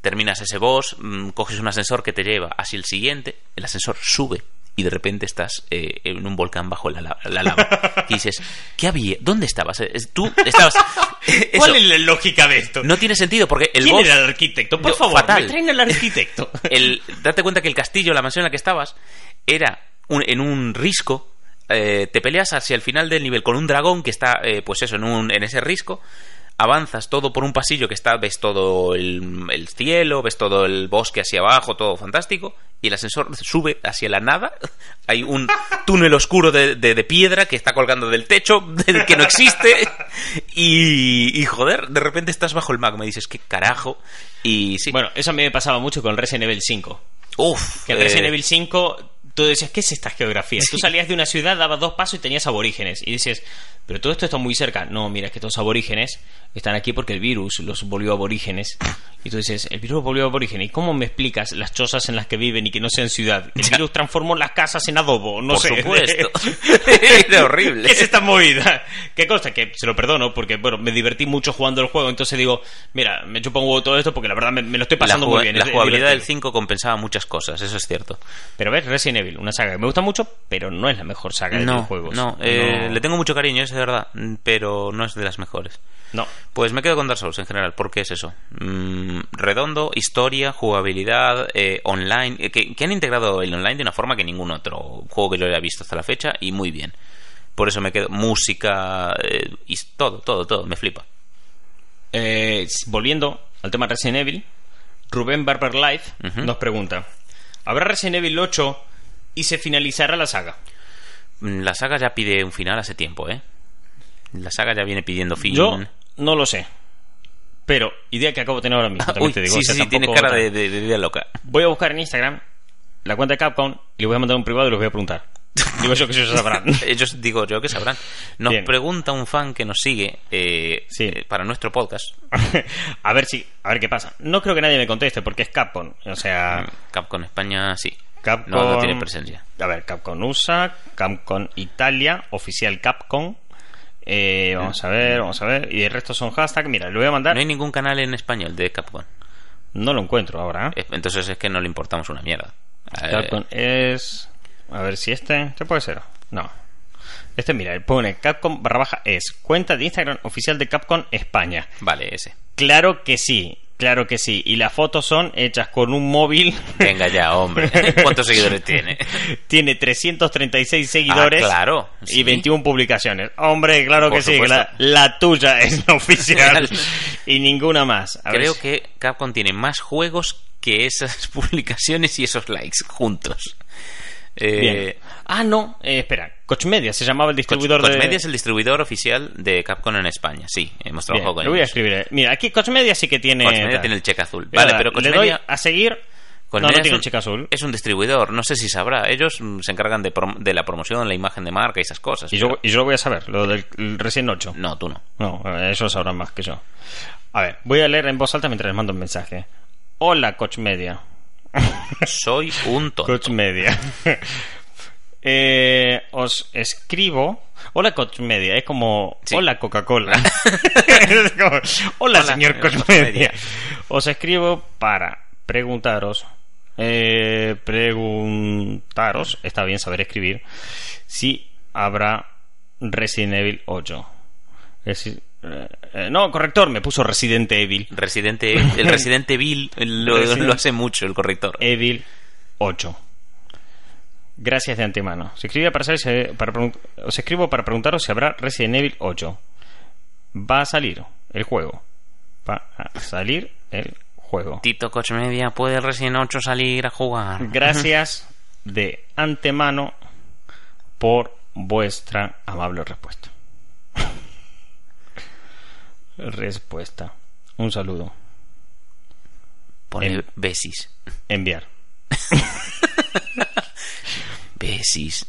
terminas ese boss, mm, coges un ascensor que te lleva hacia el siguiente, el ascensor sube y de repente estás eh, en un volcán bajo la, la- la lava. Y dices, ¿qué había? ¿Dónde estabas? Eh, Tú estabas... ¿Cuál es la lógica de esto? no tiene sentido porque el ¿Quién boss... era el arquitecto? Por Yo- favor, fatal. me traen al arquitecto. el, date cuenta que el castillo, la mansión en la que estabas, era un- en un risco. Eh, te peleas hacia el final del nivel con un dragón que está, eh, pues eso, en, un, en ese risco. Avanzas todo por un pasillo que está, ves todo el, el cielo, ves todo el bosque hacia abajo, todo fantástico. Y el ascensor sube hacia la nada. Hay un túnel oscuro de, de- de piedra que está colgando del techo, del que no existe. Y, y joder, de repente estás bajo el magma y dices, ¿qué carajo? Y sí. Bueno, eso a mí me pasaba mucho con Resident Evil 5. Uf, Que en eh, Resident Evil 5 tú decías, ¿qué es esta geografía? Tú salías de una ciudad, dabas dos pasos y tenías aborígenes. Y dices, pero todo esto está muy cerca. No, mira, es que estos aborígenes están aquí porque el virus los volvió aborígenes. Y tú dices, el virus volvió aborígenes. ¿Y cómo me explicas las chozas en las que viven y que no sean ciudad? El virus transformó las casas en adobo, no por sé. supuesto. Era horrible. ¿Qué es esta movida? ¿Qué cosa? Que se lo perdono porque, bueno, me divertí mucho jugando el juego. Entonces digo, mira, me chupa un huevo todo esto porque la verdad me, me lo estoy pasando muy bien. la es- es jugabilidad del divertido. 5 compensaba muchas cosas, eso es cierto. Pero ves, Resident Evil, una saga que me gusta mucho, pero no es la mejor saga de No, videojuegos. no, eh, le tengo mucho cariño, es de verdad, pero no es de las mejores. No. Pues me quedo con Dark Souls en general, porque es eso. Mm, redondo, historia, jugabilidad, eh, online, eh, que, que han integrado el online de una forma que ningún otro juego que yo haya visto hasta la fecha, y muy bien. Por eso me quedo. Música, eh, y todo, todo, todo, me flipa. Eh, volviendo al tema Resident Evil, Rubén Barber Life nos pregunta: ¿Habrá Resident Evil 8 y se finalizará la saga? Mm, La saga ya pide un final hace tiempo, ¿eh? La saga ya viene pidiendo fin. Yo no lo sé. Pero, idea que acabo de tener ahora mismo, también Uy, te digo. sí, o sea, sí, sí, tiene tampoco- cara de, de, de idea loca. Voy a buscar en Instagram la cuenta de Capcom y le voy a mandar un privado y les voy a preguntar. Digo yo que ellos sabrán. Ellos digo yo que sabrán. Nos Bien. pregunta un fan que nos sigue eh, Sí. eh, para nuestro podcast. a ver si, a ver qué pasa. No creo que nadie me conteste porque es Capcom. O sea, Capcom España, sí. Capcom. No, no tiene presencia. A ver, Capcom USA, Capcom Italia, oficial Capcom. Eh, vamos a ver, vamos a ver. Y el resto son hashtag. Mira, le voy a mandar. No hay ningún canal en español de Capcom. No lo encuentro ahora. ¿eh? Eh, Entonces es que no le importamos una mierda. Eh, Capcom es. A ver si este. ¿Este puede ser? No. Este, mira, pone Capcom barra baja es cuenta de Instagram oficial de Capcom España. Vale, ese. Claro que sí, claro que sí. Y las fotos son hechas con un móvil. Venga ya, hombre. ¿Cuántos seguidores tiene? Tiene 336 seguidores. Ah, claro, Y sí. 21 publicaciones. Hombre, claro Por que sí. La, la tuya es la oficial. y ninguna más. A Creo que Capcom tiene más juegos que esas publicaciones y esos likes juntos. Eh, Bien. Ah, no. eh, espera. Coach Media se llamaba el distribuidor Coach de. Media es el distribuidor oficial de Capcom en España. Sí, hemos Bien, trabajado con lo voy a ellos. escribir. eh. Mira, aquí Coach Media sí que tiene. Coach Media tal. tiene el cheque azul. Vale, pero Coach le doy a seguir. No, no tiene un cheque azul. Es un distribuidor, no sé si sabrá. Ellos mm, se encargan de, prom- de la promoción, la imagen de marca y esas cosas. Y yo, y yo lo voy a saber, lo del el recién 8. No, tú no. No, eh, eso sabrán más que yo. A ver, voy a leer en voz alta mientras les mando un mensaje. Hola, Coach Media. Soy un tonto. Coach Media. Eh, os escribo. Hola, Coach Media. Es como. Sí. Hola, Coca-Cola. Hola, Hola, señor señor Coach Coach Media. Media. Os escribo para preguntaros. Eh, preguntaros. Está bien saber escribir. Si habrá Resident Evil 8. Es decir, eh, eh, no, corrector, me puso Resident Evil. Residente, el Residente Evil lo, Resident- lo hace mucho el corrector. Evil 8. Gracias de antemano. Se escribe para saber para os escribo para preguntaros si habrá Resident Evil 8. Va a salir el juego. Va a salir el juego. Tito Coach Media puede el Resident 8 salir a jugar. Gracias de antemano por vuestra amable respuesta. Respuesta. Un saludo. Pone besis. Enviar. Besis.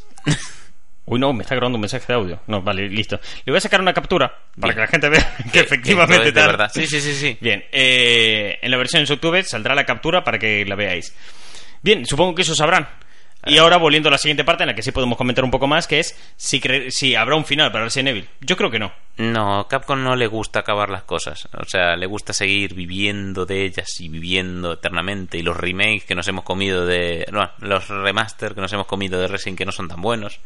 Uy, no, me está grabando un mensaje de audio. No, vale, listo. Le voy a sacar una captura para Bien. que la gente vea que efectivamente es de verdad. Sí, sí, sí, sí. Bien, eh, en la versión en YouTube saldrá la captura para que la veáis. Bien, supongo que eso sabrán. Y ahora volviendo a la siguiente parte en la que sí podemos comentar un poco más, que es si, cre- si habrá un final para Resident Evil. Yo creo que no. No, Capcom no le gusta acabar las cosas. O sea, le gusta seguir viviendo de ellas y viviendo eternamente. Y los remakes que nos hemos comido de. No, los remaster que nos hemos comido de Resident que no son tan buenos.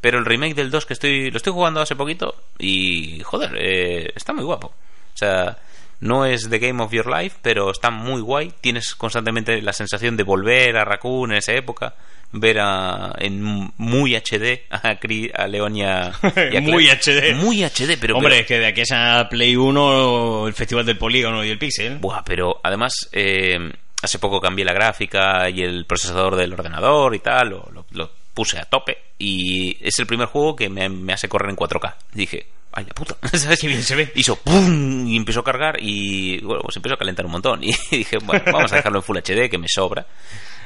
Pero el remake del 2 que estoy. Lo estoy jugando hace poquito. Y. Joder, eh, está muy guapo. O sea. No es The Game of Your Life, pero está muy guay. Tienes constantemente la sensación de volver a Raccoon en esa época. Ver a, en muy HD a, Cri- a Leon y a, y a Muy. HD. Muy HD, pero. Hombre, pero- es que de aquí a esa Play 1, el Festival del Polígono y el Pixel. Buah, pero además eh, hace poco cambié la gráfica y el procesador del ordenador y tal, lo, lo- lo puse a tope y es el primer juego que me, me hace correr en 4K. Dije, ay la puta, ¿sabes? Qué bien se ve. Hizo ¡pum! y empezó a cargar y bueno, pues empezó a calentar un montón y dije, bueno, vamos a dejarlo en Full HD que me sobra.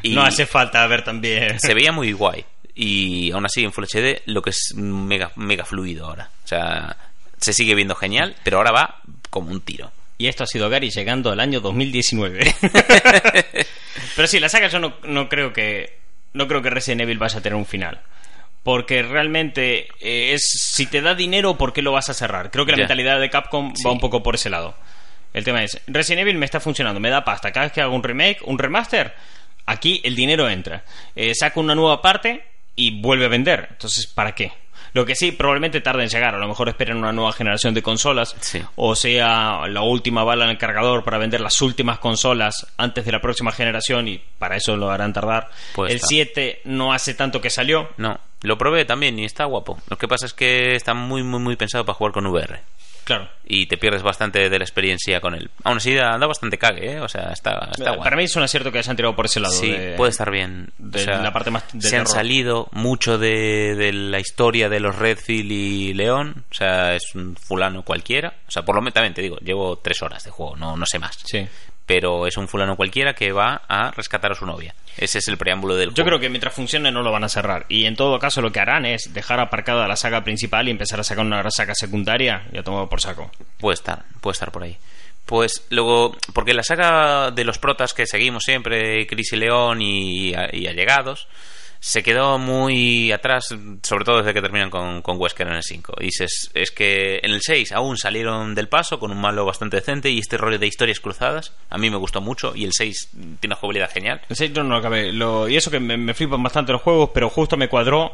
Y No hace falta ver también. se veía muy guay y aún así en Full HD lo que es mega, mega fluido ahora. O sea, se sigue viendo genial, pero ahora va como un tiro. Y esto ha sido Gary llegando al año 2019. Pero sí, la saga yo no, no creo que no creo que Resident Evil vaya a tener un final. Porque realmente eh, es si te da dinero, ¿por qué lo vas a cerrar? Creo que la mentalidad de Capcom Sí. va un poco por ese lado. El tema es, Resident Evil me está funcionando, me da pasta. Cada vez que hago un remake, un remaster, aquí el dinero entra. Eh, saco una nueva parte y vuelve a vender. Entonces, ¿para qué? Lo que sí, probablemente tarde en llegar. A lo mejor esperen una nueva generación de consolas. Sí. O sea, la última bala en el cargador para vender las últimas consolas antes de la próxima generación. Y para eso lo harán tardar. El estar. 7 no hace tanto que salió. No, lo probé también y está guapo. Lo que pasa es que está muy, muy, muy pensado para jugar con VR. Claro. Y te pierdes bastante de la experiencia con él. Aún así, da, da bastante cague, ¿eh? O sea, está, está guay. Para mí es un acierto que hayan tirado por ese lado. Sí, de- puede estar bien. de O sea, la parte más de se han salido mucho de, de la historia de los Redfield y León. O sea, es un fulano cualquiera. O sea, por lo menos también te digo, llevo tres horas de juego, no, no sé más. Sí. Pero es un fulano cualquiera que va a rescatar a su novia. Ese es el preámbulo del Yo juego. creo que mientras funcione no lo van a cerrar. Y en todo caso lo que harán es dejar aparcada la saga principal y empezar a sacar una saga secundaria y a tomar por saco. Puede estar, puede estar por ahí. Pues luego, porque la saga de los protas que seguimos siempre, Chris y León y, y Allegados, se quedó muy atrás, sobre todo desde que terminan con, con Wesker en el 5. Y se- es que en el 6 aún salieron del paso con un malo bastante decente y este rollo de historias cruzadas a mí me gustó mucho y el 6 tiene una jugabilidad genial. En serio, no lo acabé. Lo- y eso que me, me flipan bastante los juegos, pero justo me cuadró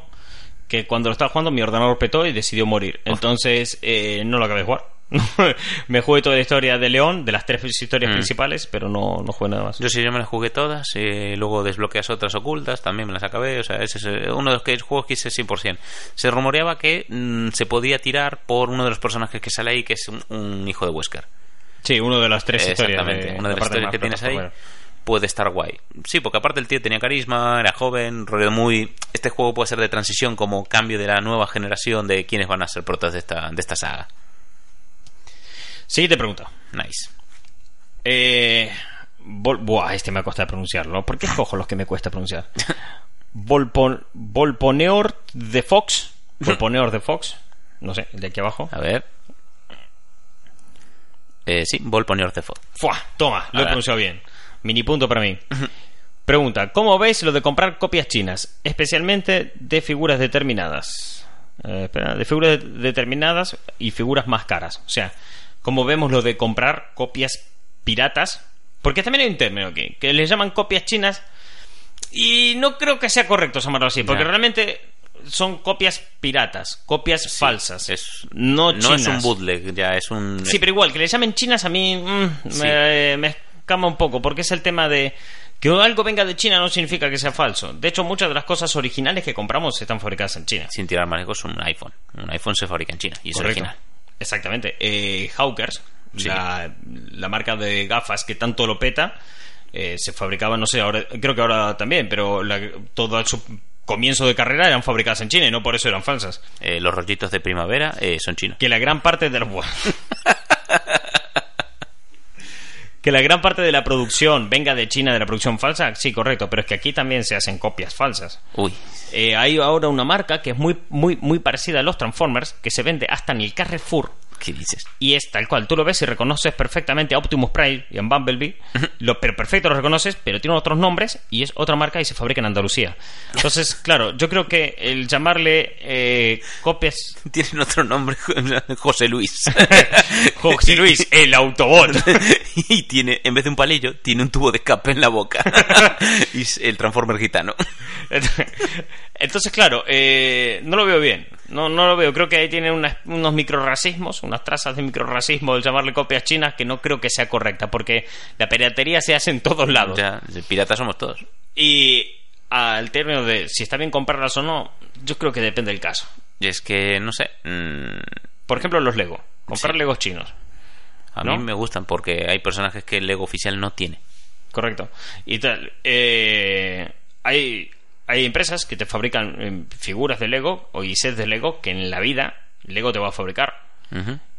que cuando lo estaba jugando mi ordenador petó y decidió morir. Entonces eh, no lo acabé de jugar. me jugué toda la historia de León, de las tres historias Mm. principales, pero no, no jugué nada más. Yo sí, yo me las jugué todas, eh, luego desbloqueas otras ocultas, también me las acabé, o sea, ese es eh, uno de los que- juegos que hice 100%. Se rumoreaba que mm, se podía tirar por uno de los personajes que sale ahí, que es un, un hijo de Wesker. Sí, uno de las tres historias. Exactamente, de- una de la las historias que tienes ahí puede estar guay. Sí, porque aparte el tío tenía carisma, era joven, rollo muy... Este juego puede ser de transición como cambio de la nueva generación de quienes van a ser protas de esta, de esta saga. Siguiente pregunta. Nice. Eh, Vol- Buah, este me ha costado pronunciarlo. ¿Por qué escojo los que me cuesta pronunciar? Volpon... Volponeor de Fox. Volponeor de Fox. No sé, el de aquí abajo. A ver... Eh, sí, Volpone Orcefo. Fuah, toma, lo he pronunciado bien. Mini punto para mí. Pregunta, ¿cómo veis lo de comprar copias chinas? Especialmente de figuras determinadas. Eh, espera, de figuras de- determinadas y figuras más caras. O sea, ¿cómo vemos lo de comprar copias piratas? Porque también hay un término aquí, que les llaman copias chinas y no creo que sea correcto llamarlo así, porque Ya. realmente son copias piratas, copias falsas. Es, no es un bootleg, ya es un... Sí, pero igual, que le llamen chinas a mí mm, Sí. me, me escama un poco, porque es el tema de que algo venga de China no significa que sea falso. De hecho, muchas de las cosas originales que compramos están fabricadas en China. Sin tirar más lejos, un iPhone. Un iPhone se fabrica en China y es Correcto. original. Exactamente. Eh, Hawkers, Sí. la, la marca de gafas que tanto lo peta, eh, se fabricaba, no sé, ahora creo que ahora también, pero la- todo su comienzo de carrera eran fabricadas en China y no por eso eran falsas. Eh, los rollitos de primavera eh, son chinos. que la gran parte de los Que la gran parte de la producción venga de China, de la producción falsa, sí, correcto, pero es que aquí también se hacen copias falsas. Uy, Eh, hay ahora una marca que es muy, muy, muy parecida a los Transformers, que se vende hasta en el Carrefour. ¿Qué dices? Y es tal cual, tú lo ves y reconoces perfectamente a Optimus Prime y a Bumblebee, lo, pero perfecto lo reconoces, pero tiene otros nombres y es otra marca y se fabrica en Andalucía. Entonces, claro, yo creo que el llamarle eh, copias... Tienen otro nombre, José Luis. José Luis, el Autobot. y tiene, en vez de un palillo, tiene un tubo de escape en la boca. y es el Transformer gitano. Entonces, claro, eh, no lo veo bien. No, no lo veo. Creo que ahí tiene unas- unos microracismos, unas trazas de microracismo el llamarle copias chinas que no creo que sea correcta, porque la piratería se hace en todos lados. Ya, piratas somos todos. Y al término de si está bien comprarlas o no, yo creo que depende del caso. Y es que, no sé, mm, Por ejemplo, los Lego. Comprar Sí. Legos chinos. a ¿No? mí me gustan porque hay personajes que el Lego oficial no tiene. Correcto. Y tal. eh, hay, hay empresas que te fabrican eh, figuras de Lego o sets de Lego que en la vida Lego te va a fabricar.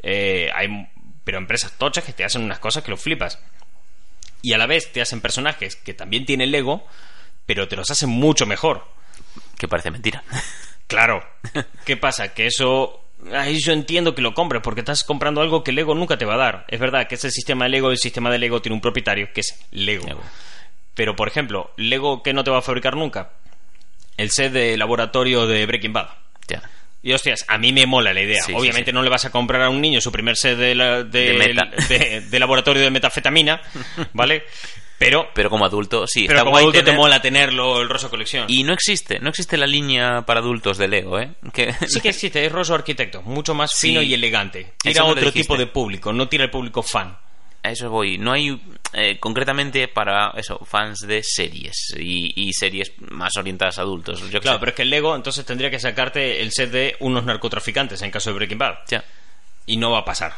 Eh, hay, pero empresas tochas que te hacen unas cosas que lo flipas. Y a la vez te hacen personajes que también tienen Lego, pero te los hacen mucho mejor. Que parece mentira. Claro. ¿Qué pasa? Que eso. Ahí yo entiendo que lo compres porque estás comprando algo que Lego nunca te va a dar. Es verdad que es el sistema de Lego el sistema de Lego tiene un propietario que es Lego. Lego. Pero, por ejemplo, Lego que no te va a fabricar nunca. El set de laboratorio de Breaking Bad. ya. Y hostias, a mí me mola la idea. Sí, Obviamente sí. no le vas a comprar a un niño su primer set de, la- de- De meta. de- de laboratorio de metafetamina, ¿vale? Pero, Pero como adulto, sí, pero está como adulto te mola tenerlo el Rosso Colección. Y no existe, no existe la línea para adultos de Lego, ¿eh? Que... Sí que existe, es Rosso Arquitecto, mucho más fino y elegante. Tira a otro tipo de público, no tira el público fan. A eso voy. No hay eh, concretamente para eso fans de series y, y series más orientadas a adultos. Yo Claro, sé. pero es que el Lego entonces tendría que sacarte el set de unos narcotraficantes en caso de Breaking Bad. Y no va a pasar.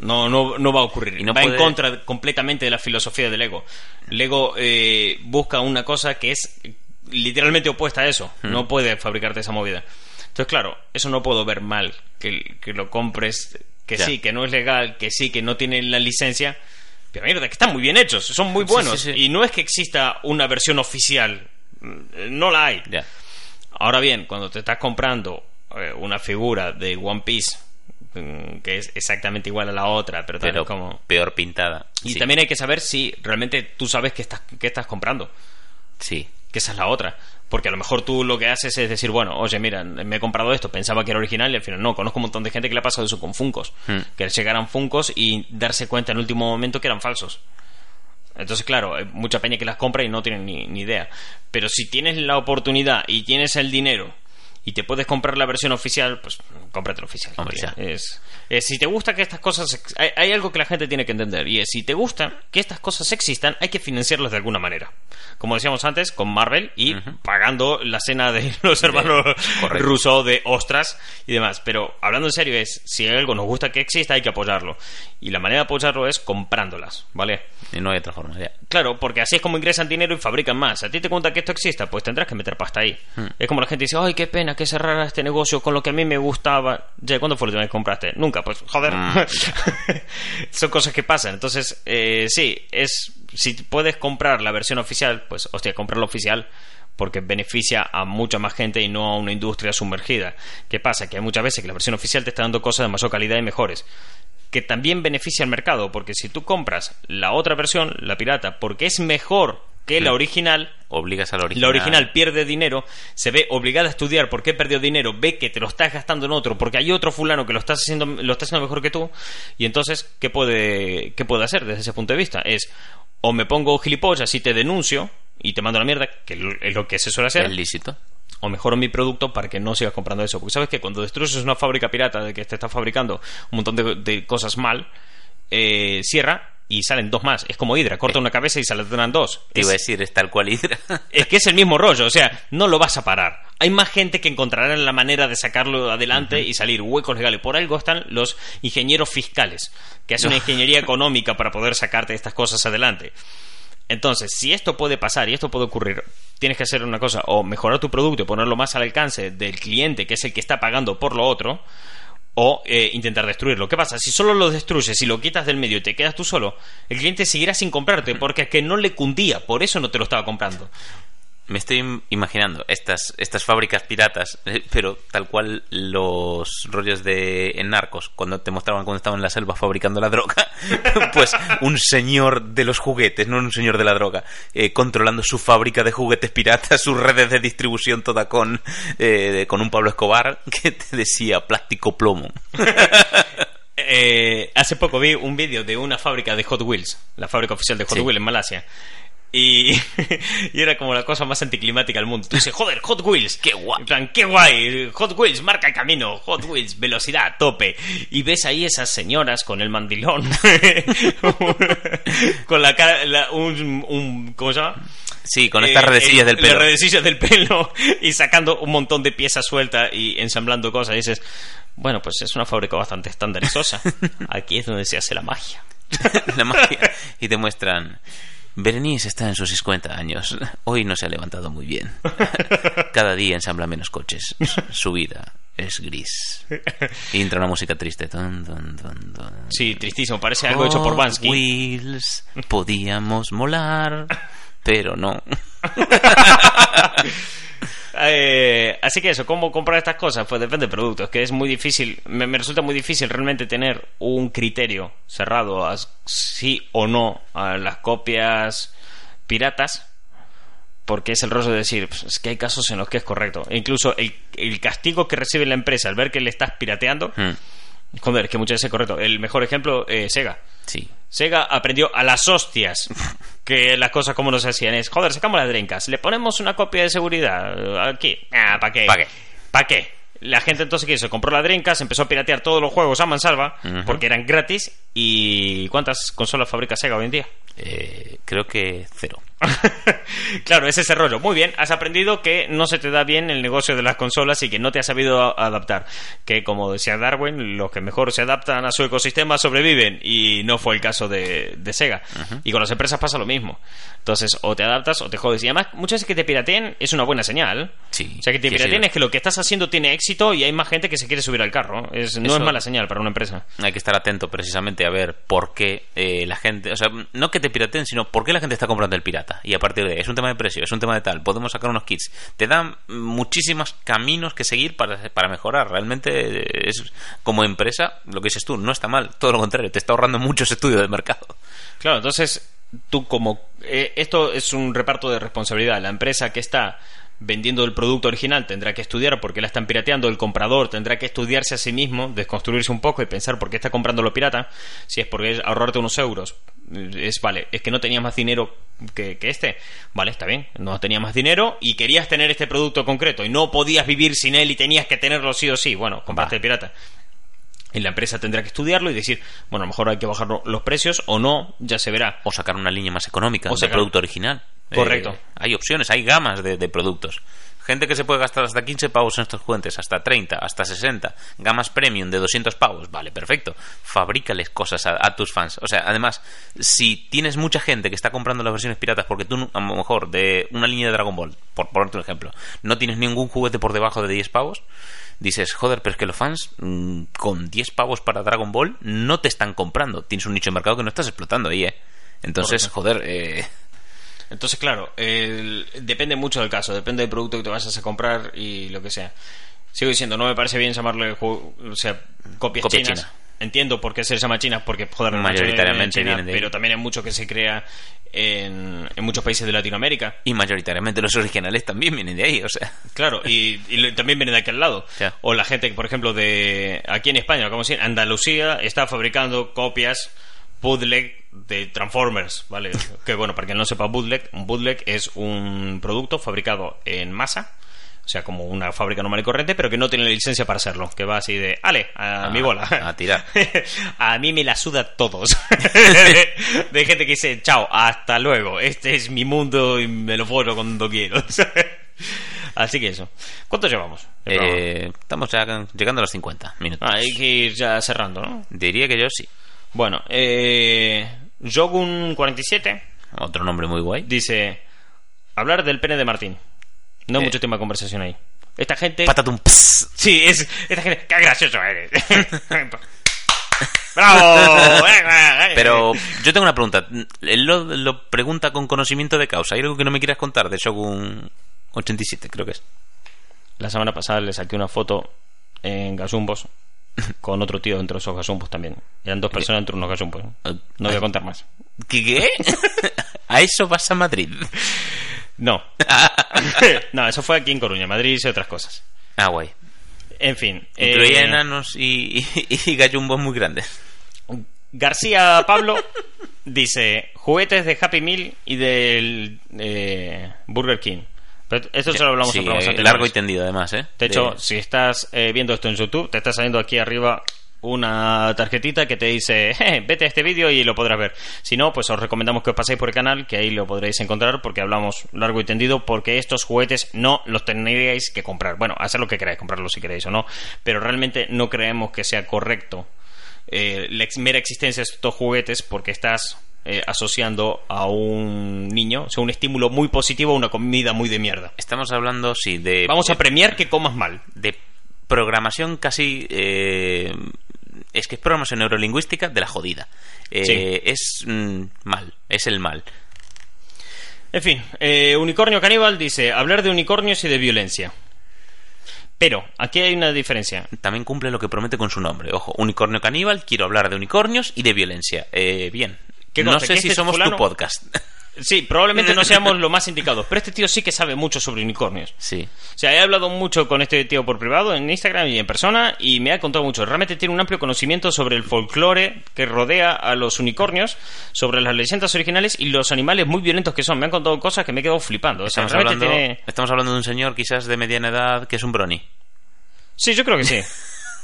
No, no, no va a ocurrir. Y no va puede- en contra completamente de la filosofía de Lego. Lego eh, busca una cosa que es literalmente opuesta a eso. Hmm. No puede fabricarte esa movida. Entonces, claro, eso no puedo ver mal. Que, que lo compres, que Ya. sí, que no es legal, que sí, que no tienen la licencia. Pero mierda, que están muy bien hechos, son muy buenos. sí, sí. Y no es que exista una versión oficial. Mm, No la hay. Ya. Ahora bien, cuando te estás comprando eh, una figura de One Piece mm, que es exactamente igual a la otra, pero, Pero como peor pintada. y Sí. también hay que saber si realmente tú sabes que estás que estás comprando, Sí. Que esa es la otra, porque a lo mejor tú lo que haces es decir, bueno, oye, mira, me he comprado esto, pensaba que era original y al final no, conozco un montón de gente que le ha pasado eso con Funcos, Hmm. que llegaran Funcos y darse cuenta en el último momento que eran falsos. Entonces, claro, hay mucha peña que las compra y no tienen ni, ni idea. Pero si tienes la oportunidad y tienes el dinero y te puedes comprar la versión oficial, pues cómprate la oficial. Ya. Es, es- si te gusta que estas cosas... Hay, hay algo que la gente tiene que entender y es, si te gusta que estas cosas existan, hay que financiarlas de alguna manera. Como decíamos antes, con Marvel y pagando la cena de los hermanos correcto. rusos de ostras y demás. Pero hablando en serio es, si algo nos gusta que exista, hay que apoyarlo. Y la manera de apoyarlo es comprándolas, ¿vale? Y no hay otra forma. Ya. Claro, porque así es como ingresan dinero y fabrican más. A ti te cuenta que esto exista, pues tendrás que meter pasta ahí. Es como la gente dice, ay, qué pena que cerrara este negocio con lo que a mí me gustaba. Ya, ¿cuándo fue la última vez que compraste? Nunca, pues, joder. Mm. Son cosas que pasan. Entonces, eh, sí, es si puedes comprar la versión oficial, pues, hostia, comprar la oficial porque beneficia a mucha más gente y no a una industria sumergida. ¿Qué pasa? Que hay muchas veces que la versión oficial te está dando cosas de mayor calidad y mejores que también beneficia al mercado, porque si tú compras la otra versión, la pirata, porque es mejor que la original, Obligas al original. la original pierde dinero, se ve obligada a estudiar por qué perdió dinero, ve que te lo estás gastando en otro, porque hay otro fulano que lo está haciendo, lo está haciendo mejor que tú, y entonces, ¿qué puede, qué puede hacer desde ese punto de vista? Es, o me pongo gilipollas y te denuncio, y te mando a la mierda, que es lo que se suele hacer, Es lícito. o mejoro mi producto para que no sigas comprando eso. Porque sabes que cuando destruyes una fábrica pirata de que te está fabricando un montón de, de cosas mal, eh, cierra y salen dos más. Es como Hydra, corta una cabeza y saldrán dos. Te iba a decir, es tal cual Hydra. es que es el mismo rollo, o sea, no lo vas a parar. Hay más gente que encontrará la manera de sacarlo adelante y salir huecos legales. Por algo están los ingenieros fiscales, que hacen una ingeniería económica para poder sacarte estas cosas adelante. Entonces, si esto puede pasar y esto puede ocurrir, tienes que hacer una cosa, o mejorar tu producto y ponerlo más al alcance del cliente, que es el que está pagando por lo otro, o eh, intentar destruirlo. ¿Qué pasa? Si solo lo destruyes y lo quitas del medio y te quedas tú solo, el cliente seguirá sin comprarte porque es que no le cundía, por eso no te lo estaba comprando. Me estoy im- imaginando estas, estas fábricas piratas, eh, pero tal cual los rollos de en Narcos, cuando te mostraban cuando estaban en la selva fabricando la droga, pues un señor de los juguetes, no un señor de la droga, eh, controlando su fábrica de juguetes piratas, sus redes de distribución toda con, eh, con un Pablo Escobar que te decía plástico plomo. Eh, hace poco vi un vídeo de una fábrica de Hot Wheels, la fábrica oficial de Hot Sí. Wheels en Malasia. Y, y era como la cosa más anticlimática del mundo. Tú dices, joder, Hot Wheels. Qué guay. En plan, qué guay. Hot Wheels, marca el camino. Hot Wheels, velocidad a tope. Y ves ahí esas señoras con el mandilón. con la cara, la- un, un- ¿cómo se llama? Sí, con estas Eh, redecillas el- del pelo. Las redecillas del pelo y sacando un montón de piezas sueltas y ensamblando cosas. Y dices, bueno, pues es una fábrica bastante estandarizosa. Aquí es donde se hace la magia. la magia. Y te muestran. Berenice está en sus 50 años. Hoy no se ha levantado muy bien. Cada día ensambla menos coches. Su vida es gris. Y entra una música triste. Tun, tun, tun. Sí, tristísimo. Parece algo hecho por Bansky. Wheels, podíamos molar, pero no. Eh, así que eso, ¿cómo comprar estas cosas? Pues depende del producto. Es que es muy difícil, me, me resulta muy difícil realmente tener un criterio cerrado a sí o no a las copias piratas. Porque es el rollo de decir, pues, es que hay casos en los que es correcto. E incluso el, el castigo que recibe la empresa al ver que le estás pirateando, Hmm, joder, es que muchas veces es correcto. El mejor ejemplo, eh, Sega. Sí. Sega aprendió a las hostias que las cosas como no se hacían. Es, joder, sacamos las drencas, le ponemos una copia de seguridad eh, aquí. Ah, ¿para qué? ¿Pa' qué? ¿Para qué? La gente entonces que hizo, compró la drencas, empezó a piratear todos los juegos a mansalva porque eran gratis. ¿Y cuántas consolas fabrica Sega hoy en día? Eh, creo que cero. claro, es ese rollo. Muy bien, has aprendido que no se te da bien el negocio de las consolas y que no te has sabido adaptar. Que como decía Darwin, los que mejor se adaptan a su ecosistema sobreviven y no fue el caso de, de Sega. Y con las empresas pasa lo mismo. Entonces, o te adaptas o te jodes. Y además, muchas veces que te pirateen es una buena señal. Sí, O sea, que te sí, pirateen sí. es que lo que estás haciendo tiene éxito y hay más gente que se quiere subir al carro. Es, no Eso- es mala señal para una empresa. Hay que estar atento precisamente a ver por qué eh, la gente, o sea, no que te pirateen, sino por qué la gente está comprando el pirata. Y a partir de ahí, es un tema de precio, es un tema de tal, podemos sacar unos kits. Te dan muchísimos caminos que seguir para, para mejorar. Realmente eh, es como empresa, lo que dices tú, no está mal, todo lo contrario, te está ahorrando muchos estudios de mercado. Claro, entonces tú como... eh, esto es un reparto de responsabilidad. La empresa que está vendiendo el producto original tendrá que estudiar por qué la están pirateando, el comprador tendrá que estudiarse a sí mismo, desconstruirse un poco y pensar por qué está comprando lo pirata, si es porque es ahorrarte unos euros. Es vale, es que no tenías más dinero que, que este. Vale, está bien, no tenías más dinero y querías tener este producto concreto y no podías vivir sin él y tenías que tenerlo sí o sí. Bueno, compraste el pirata. Y la empresa tendrá que estudiarlo y decir, bueno, a lo mejor hay que bajar los precios o no, ya se verá. O sacar una línea más económica O de sacar- producto original. Correcto. Eh, hay opciones, hay gamas de, de productos. Gente que se puede gastar hasta 15 pavos en estos juguetes, hasta 30, hasta 60. Gamas premium de 200 pavos. Vale, perfecto. Fabrícales cosas a, a tus fans. O sea, además, si tienes mucha gente que está comprando las versiones piratas porque tú, a lo mejor, de una línea de Dragon Ball, por ponerte un ejemplo, no tienes ningún juguete por debajo de 10 pavos, dices, joder, pero es que los fans mm, con 10 pavos para Dragon Ball no te están comprando. Tienes un nicho de mercado que no estás explotando ahí, ¿eh? Entonces, joder, eh, Entonces, claro, el- depende mucho del caso, depende del producto que te vayas a comprar y lo que sea. Sigo diciendo, no me parece bien llamarle ju- o sea, copias Copia chinas. china. Entiendo por qué se les llama chinas, porque joder, Mayoritariamente de vienen de pero también hay mucho que se crea en, en muchos países de Latinoamérica. y mayoritariamente los originales también vienen de ahí, o sea. Claro, y, y también viene de aquel lado. Ya. O la gente, por ejemplo, de aquí en España, como si Andalucía está fabricando copias bootleg de Transformers, ¿vale? que bueno, para quien no sepa bootleg, un bootleg es un producto fabricado en masa, o sea, como una fábrica normal y corriente, pero que no tiene licencia para hacerlo, que va así de, ale, a Ah, mi bola. a tirar. a mí me la suda todos. de, de gente que dice, chao, hasta luego, este es mi mundo y me lo follo cuando quiero. Así que eso. ¿Cuánto llevamos? Eh, estamos ya llegando a los 50 minutos. Ah, hay que ir ya cerrando, ¿no? Diría que yo sí. Bueno, eh, Jogun47 Otro nombre muy guay. dice: Hablar del pene de Martín. No hay Eh. mucho tema de conversación ahí. Esta gente... Patatum. pss. Sí, es esta gente... ¡Qué gracioso eres! ¡Bravo! Pero yo tengo una pregunta. Él lo, lo pregunta con conocimiento de causa. ¿Hay algo que no me quieras contar de Shogun 87, creo que es? La semana pasada le saqué una foto en Gasumbos con otro tío dentro de esos Gasumbos también. Eran dos personas dentro de unos Gasumbos. No voy a contar más. ¿Qué? qué? ¿A eso vas a Madrid? No. no, eso fue aquí en Coruña. Madrid hice otras cosas. Ah, guay. En fin. Incluía eh, enanos y, y, y gallumbos muy grandes. García Pablo dice juguetes de Happy Meal y del eh, Burger King. Pero esto se lo hablamos Sí, en eh, largo y tendido, además, ¿eh? De hecho, si estás eh, viendo esto en YouTube, te está saliendo aquí arriba una tarjetita que te dice "Eh, vete a este vídeo y lo podrás ver. Si no, pues os recomendamos que os paséis por el canal, que ahí lo podréis encontrar porque hablamos largo y tendido, porque estos juguetes no los tendríais que comprar. Bueno, hacer lo que queráis, comprarlos si queréis o no, pero realmente no creemos que sea correcto eh, la mera existencia de estos juguetes porque estás eh, asociando a un niño, o sea, un estímulo muy positivo a una comida muy de mierda. Estamos hablando, sí, de... Vamos a premiar que comas mal. de programación casi eh, es que es programación neurolingüística de la jodida. Eh, Sí. es mm, mal es el mal. En fin, eh, Unicornio Caníbal dice, hablar de unicornios y de violencia. Pero, aquí hay una diferencia. también cumple lo que promete con su nombre. Ojo unicornio caníbal quiero hablar de unicornios y de violencia. Eh, bien ¿Qué no sé ¿Que si somos fulano- tu podcast Sí, probablemente no seamos los más indicados, pero este tío sí que sabe mucho sobre unicornios. sí O sea, he hablado mucho con este tío por privado, en Instagram y en persona, y me ha contado mucho. Realmente tiene un amplio conocimiento sobre el folclore que rodea a los unicornios, sobre las leyendas originales y los animales muy violentos que son. Me han contado cosas que me he quedado flipando. O sea, estamos hablando, tiene- estamos hablando de un señor quizás de mediana edad que es un brony Sí, yo creo que sí.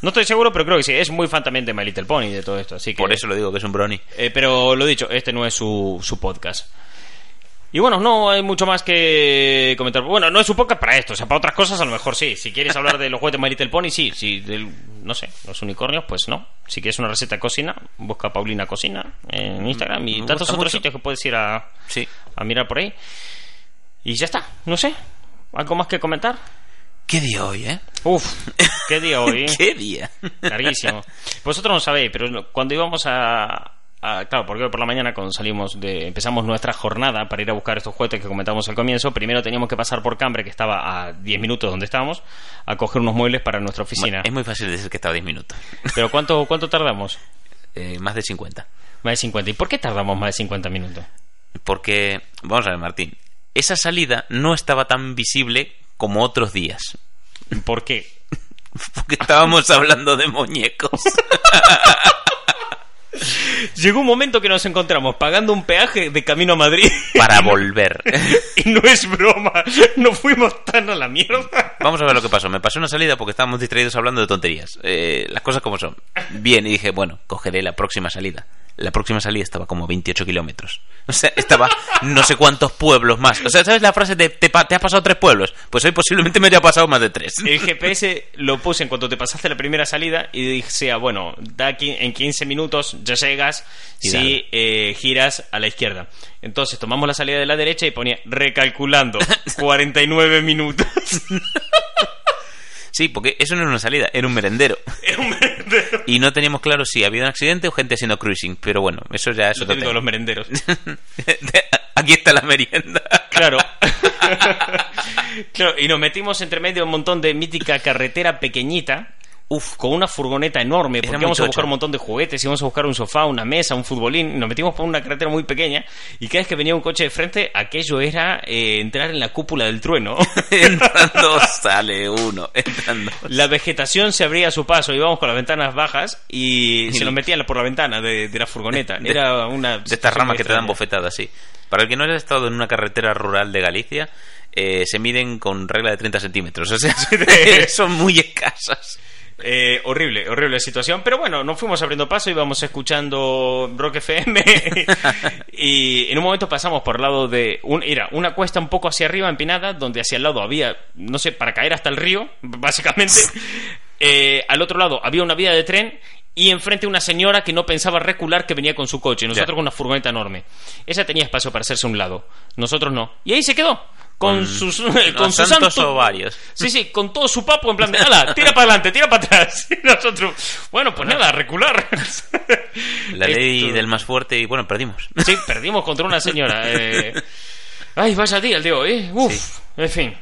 No estoy seguro, pero creo que sí. Es muy fan también de My Little Pony y de todo esto. Así que... por eso lo digo que es un brony Eh, pero lo dicho, este no es su, su podcast. Y bueno, no hay mucho más que comentar. Bueno, no es su podcast para esto, o sea, para otras cosas a lo mejor sí. Si quieres hablar de los juguetes My Little Pony, sí. Si del, no sé, los unicornios, pues no. Si quieres una receta de cocina, busca Paulina Cocina en Instagram y Me tantos otros mucho. sitios que puedes ir a, sí a mirar por ahí. Y ya está, no sé. ¿Algo más que comentar? qué día hoy eh Uf, qué día hoy. qué día Larguísimo. Vosotros no sabéis, pero cuando íbamos a, a- Claro, porque hoy por la mañana cuando salimos de... Empezamos nuestra jornada para ir a buscar estos juguetes que comentamos al comienzo, primero teníamos que pasar por Cambre, que estaba a 10 minutos donde estábamos, a coger unos muebles para nuestra oficina. es muy fácil decir que estaba 10 minutos Pero ¿cuánto, cuánto tardamos? Eh, más de 50 Más de 50. ¿Y por qué tardamos más de 50 minutos? Porque, vamos a ver, Martín, esa salida no estaba tan visible como otros días. ¿Por qué? Porque estábamos hablando de muñecos. Llegó un momento que nos encontramos pagando un peaje de camino a Madrid. Para volver. y no es broma, no fuimos tan a la mierda. Vamos a ver lo que pasó. Me pasé una salida porque estábamos distraídos hablando de tonterías. Eh, las cosas como son. Bien, y dije, bueno, cogeré la próxima salida. La próxima salida estaba como 28 kilómetros. O sea, estaba no sé cuántos pueblos más. O sea, ¿sabes la frase de te, te has pasado tres pueblos? Pues hoy posiblemente me haya pasado más de tres. El GPS lo puse en cuanto te pasaste la primera salida y dije, ah, bueno, da aquí, en 15 minutos ya llegas Y si eh, giras a la izquierda. Entonces tomamos la salida de la derecha y ponía recalculando 49 minutos. Sí, porque eso no era una salida, era un merendero. Era un merendero. Y no teníamos claro si había un accidente o gente haciendo cruising. Pero bueno, eso ya es Lo otro de tema. los merenderos. Aquí está la merienda. Claro. claro. Y nos metimos entre medio de un montón de mítica carretera pequeñita. Uf, con una furgoneta enorme, porque íbamos a buscar un montón de juguetes, íbamos a buscar un sofá, una mesa, un futbolín, nos metimos por una carretera muy pequeña, y cada vez que venía un coche de frente, aquello era eh, entrar en la cúpula del trueno. Entrando sale uno. Entrando. la vegetación se abría a su paso, íbamos con las ventanas bajas y se nos metían por la ventana de, de la furgoneta. De- Era una... De estas ramas que te dan bofetadas, sí. Para el que no haya estado en una carretera rural de Galicia, eh, se miden con regla de 30 centímetros. O sea, son muy escasas. Eh, horrible, horrible situación. Pero bueno, nos fuimos abriendo paso, íbamos escuchando Rock FM y en un momento pasamos por el lado de... Un, era una cuesta un poco hacia arriba, empinada, donde hacia el lado había, no sé, para caer hasta el río, básicamente. Eh, al otro lado había una vía de tren y enfrente una señora que no pensaba recular que venía con su coche. Nosotros con una furgoneta enorme. Esa tenía espacio para hacerse a un lado. Nosotros no. Y ahí se quedó. Con, sus con sus santos santos- ovarios. Sí, sí, con todo su papo en plan de, ala, tira para adelante, tira para atrás. Y nosotros, bueno, pues nada, recular. La ley Esto- del más fuerte y bueno, perdimos. Sí, perdimos contra una señora. eh. Ay, vaya día el de hoy, ¿eh? Uf, Sí. en fin.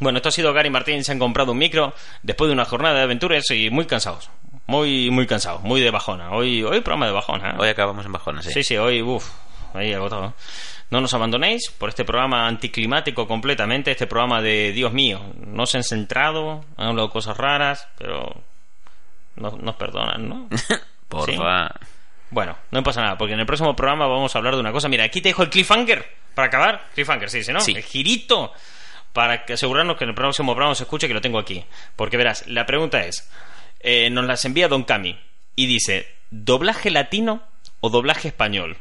Bueno, esto ha sido Gary Martín, se han comprado un micro después de una jornada de aventuras y muy cansados. Muy, muy cansados, muy de bajona. Hoy, hoy programa de bajona. Hoy acabamos en bajona, sí. Sí, sí, hoy, uff, ahí agotado. No nos abandonéis por este programa anticlimático completamente, este programa de Dios mío. No se han centrado, han hablado cosas raras, pero no- nos perdonan, ¿no? Porfa. Bueno, no pasa nada, porque en el próximo programa vamos a hablar de una cosa. Mira, aquí te dejo el cliffhanger para acabar. Cliffhanger, sí, sí, ¿no? Sí. El girito para asegurarnos que en el próximo programa se escuche que lo tengo aquí. Porque verás, la pregunta es, eh, nos las envía Don Cami y dice, ¿doblaje latino o doblaje español?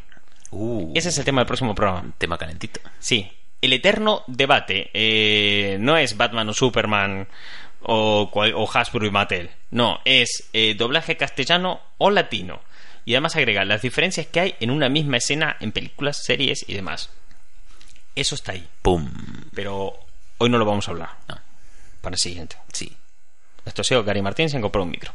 Uh, Ese es el tema del próximo programa. tema calentito. Sí, el eterno debate eh, no es Batman o Superman o, o Hasbro y Mattel. No, es eh, doblaje castellano o latino. Y además agrega las diferencias que hay en una misma escena en películas, series y demás. Eso está ahí. Pum. Pero hoy no lo vamos a hablar. No. Para el siguiente. Sí. Esto ha sido Gary Martín, se han comprado un micro.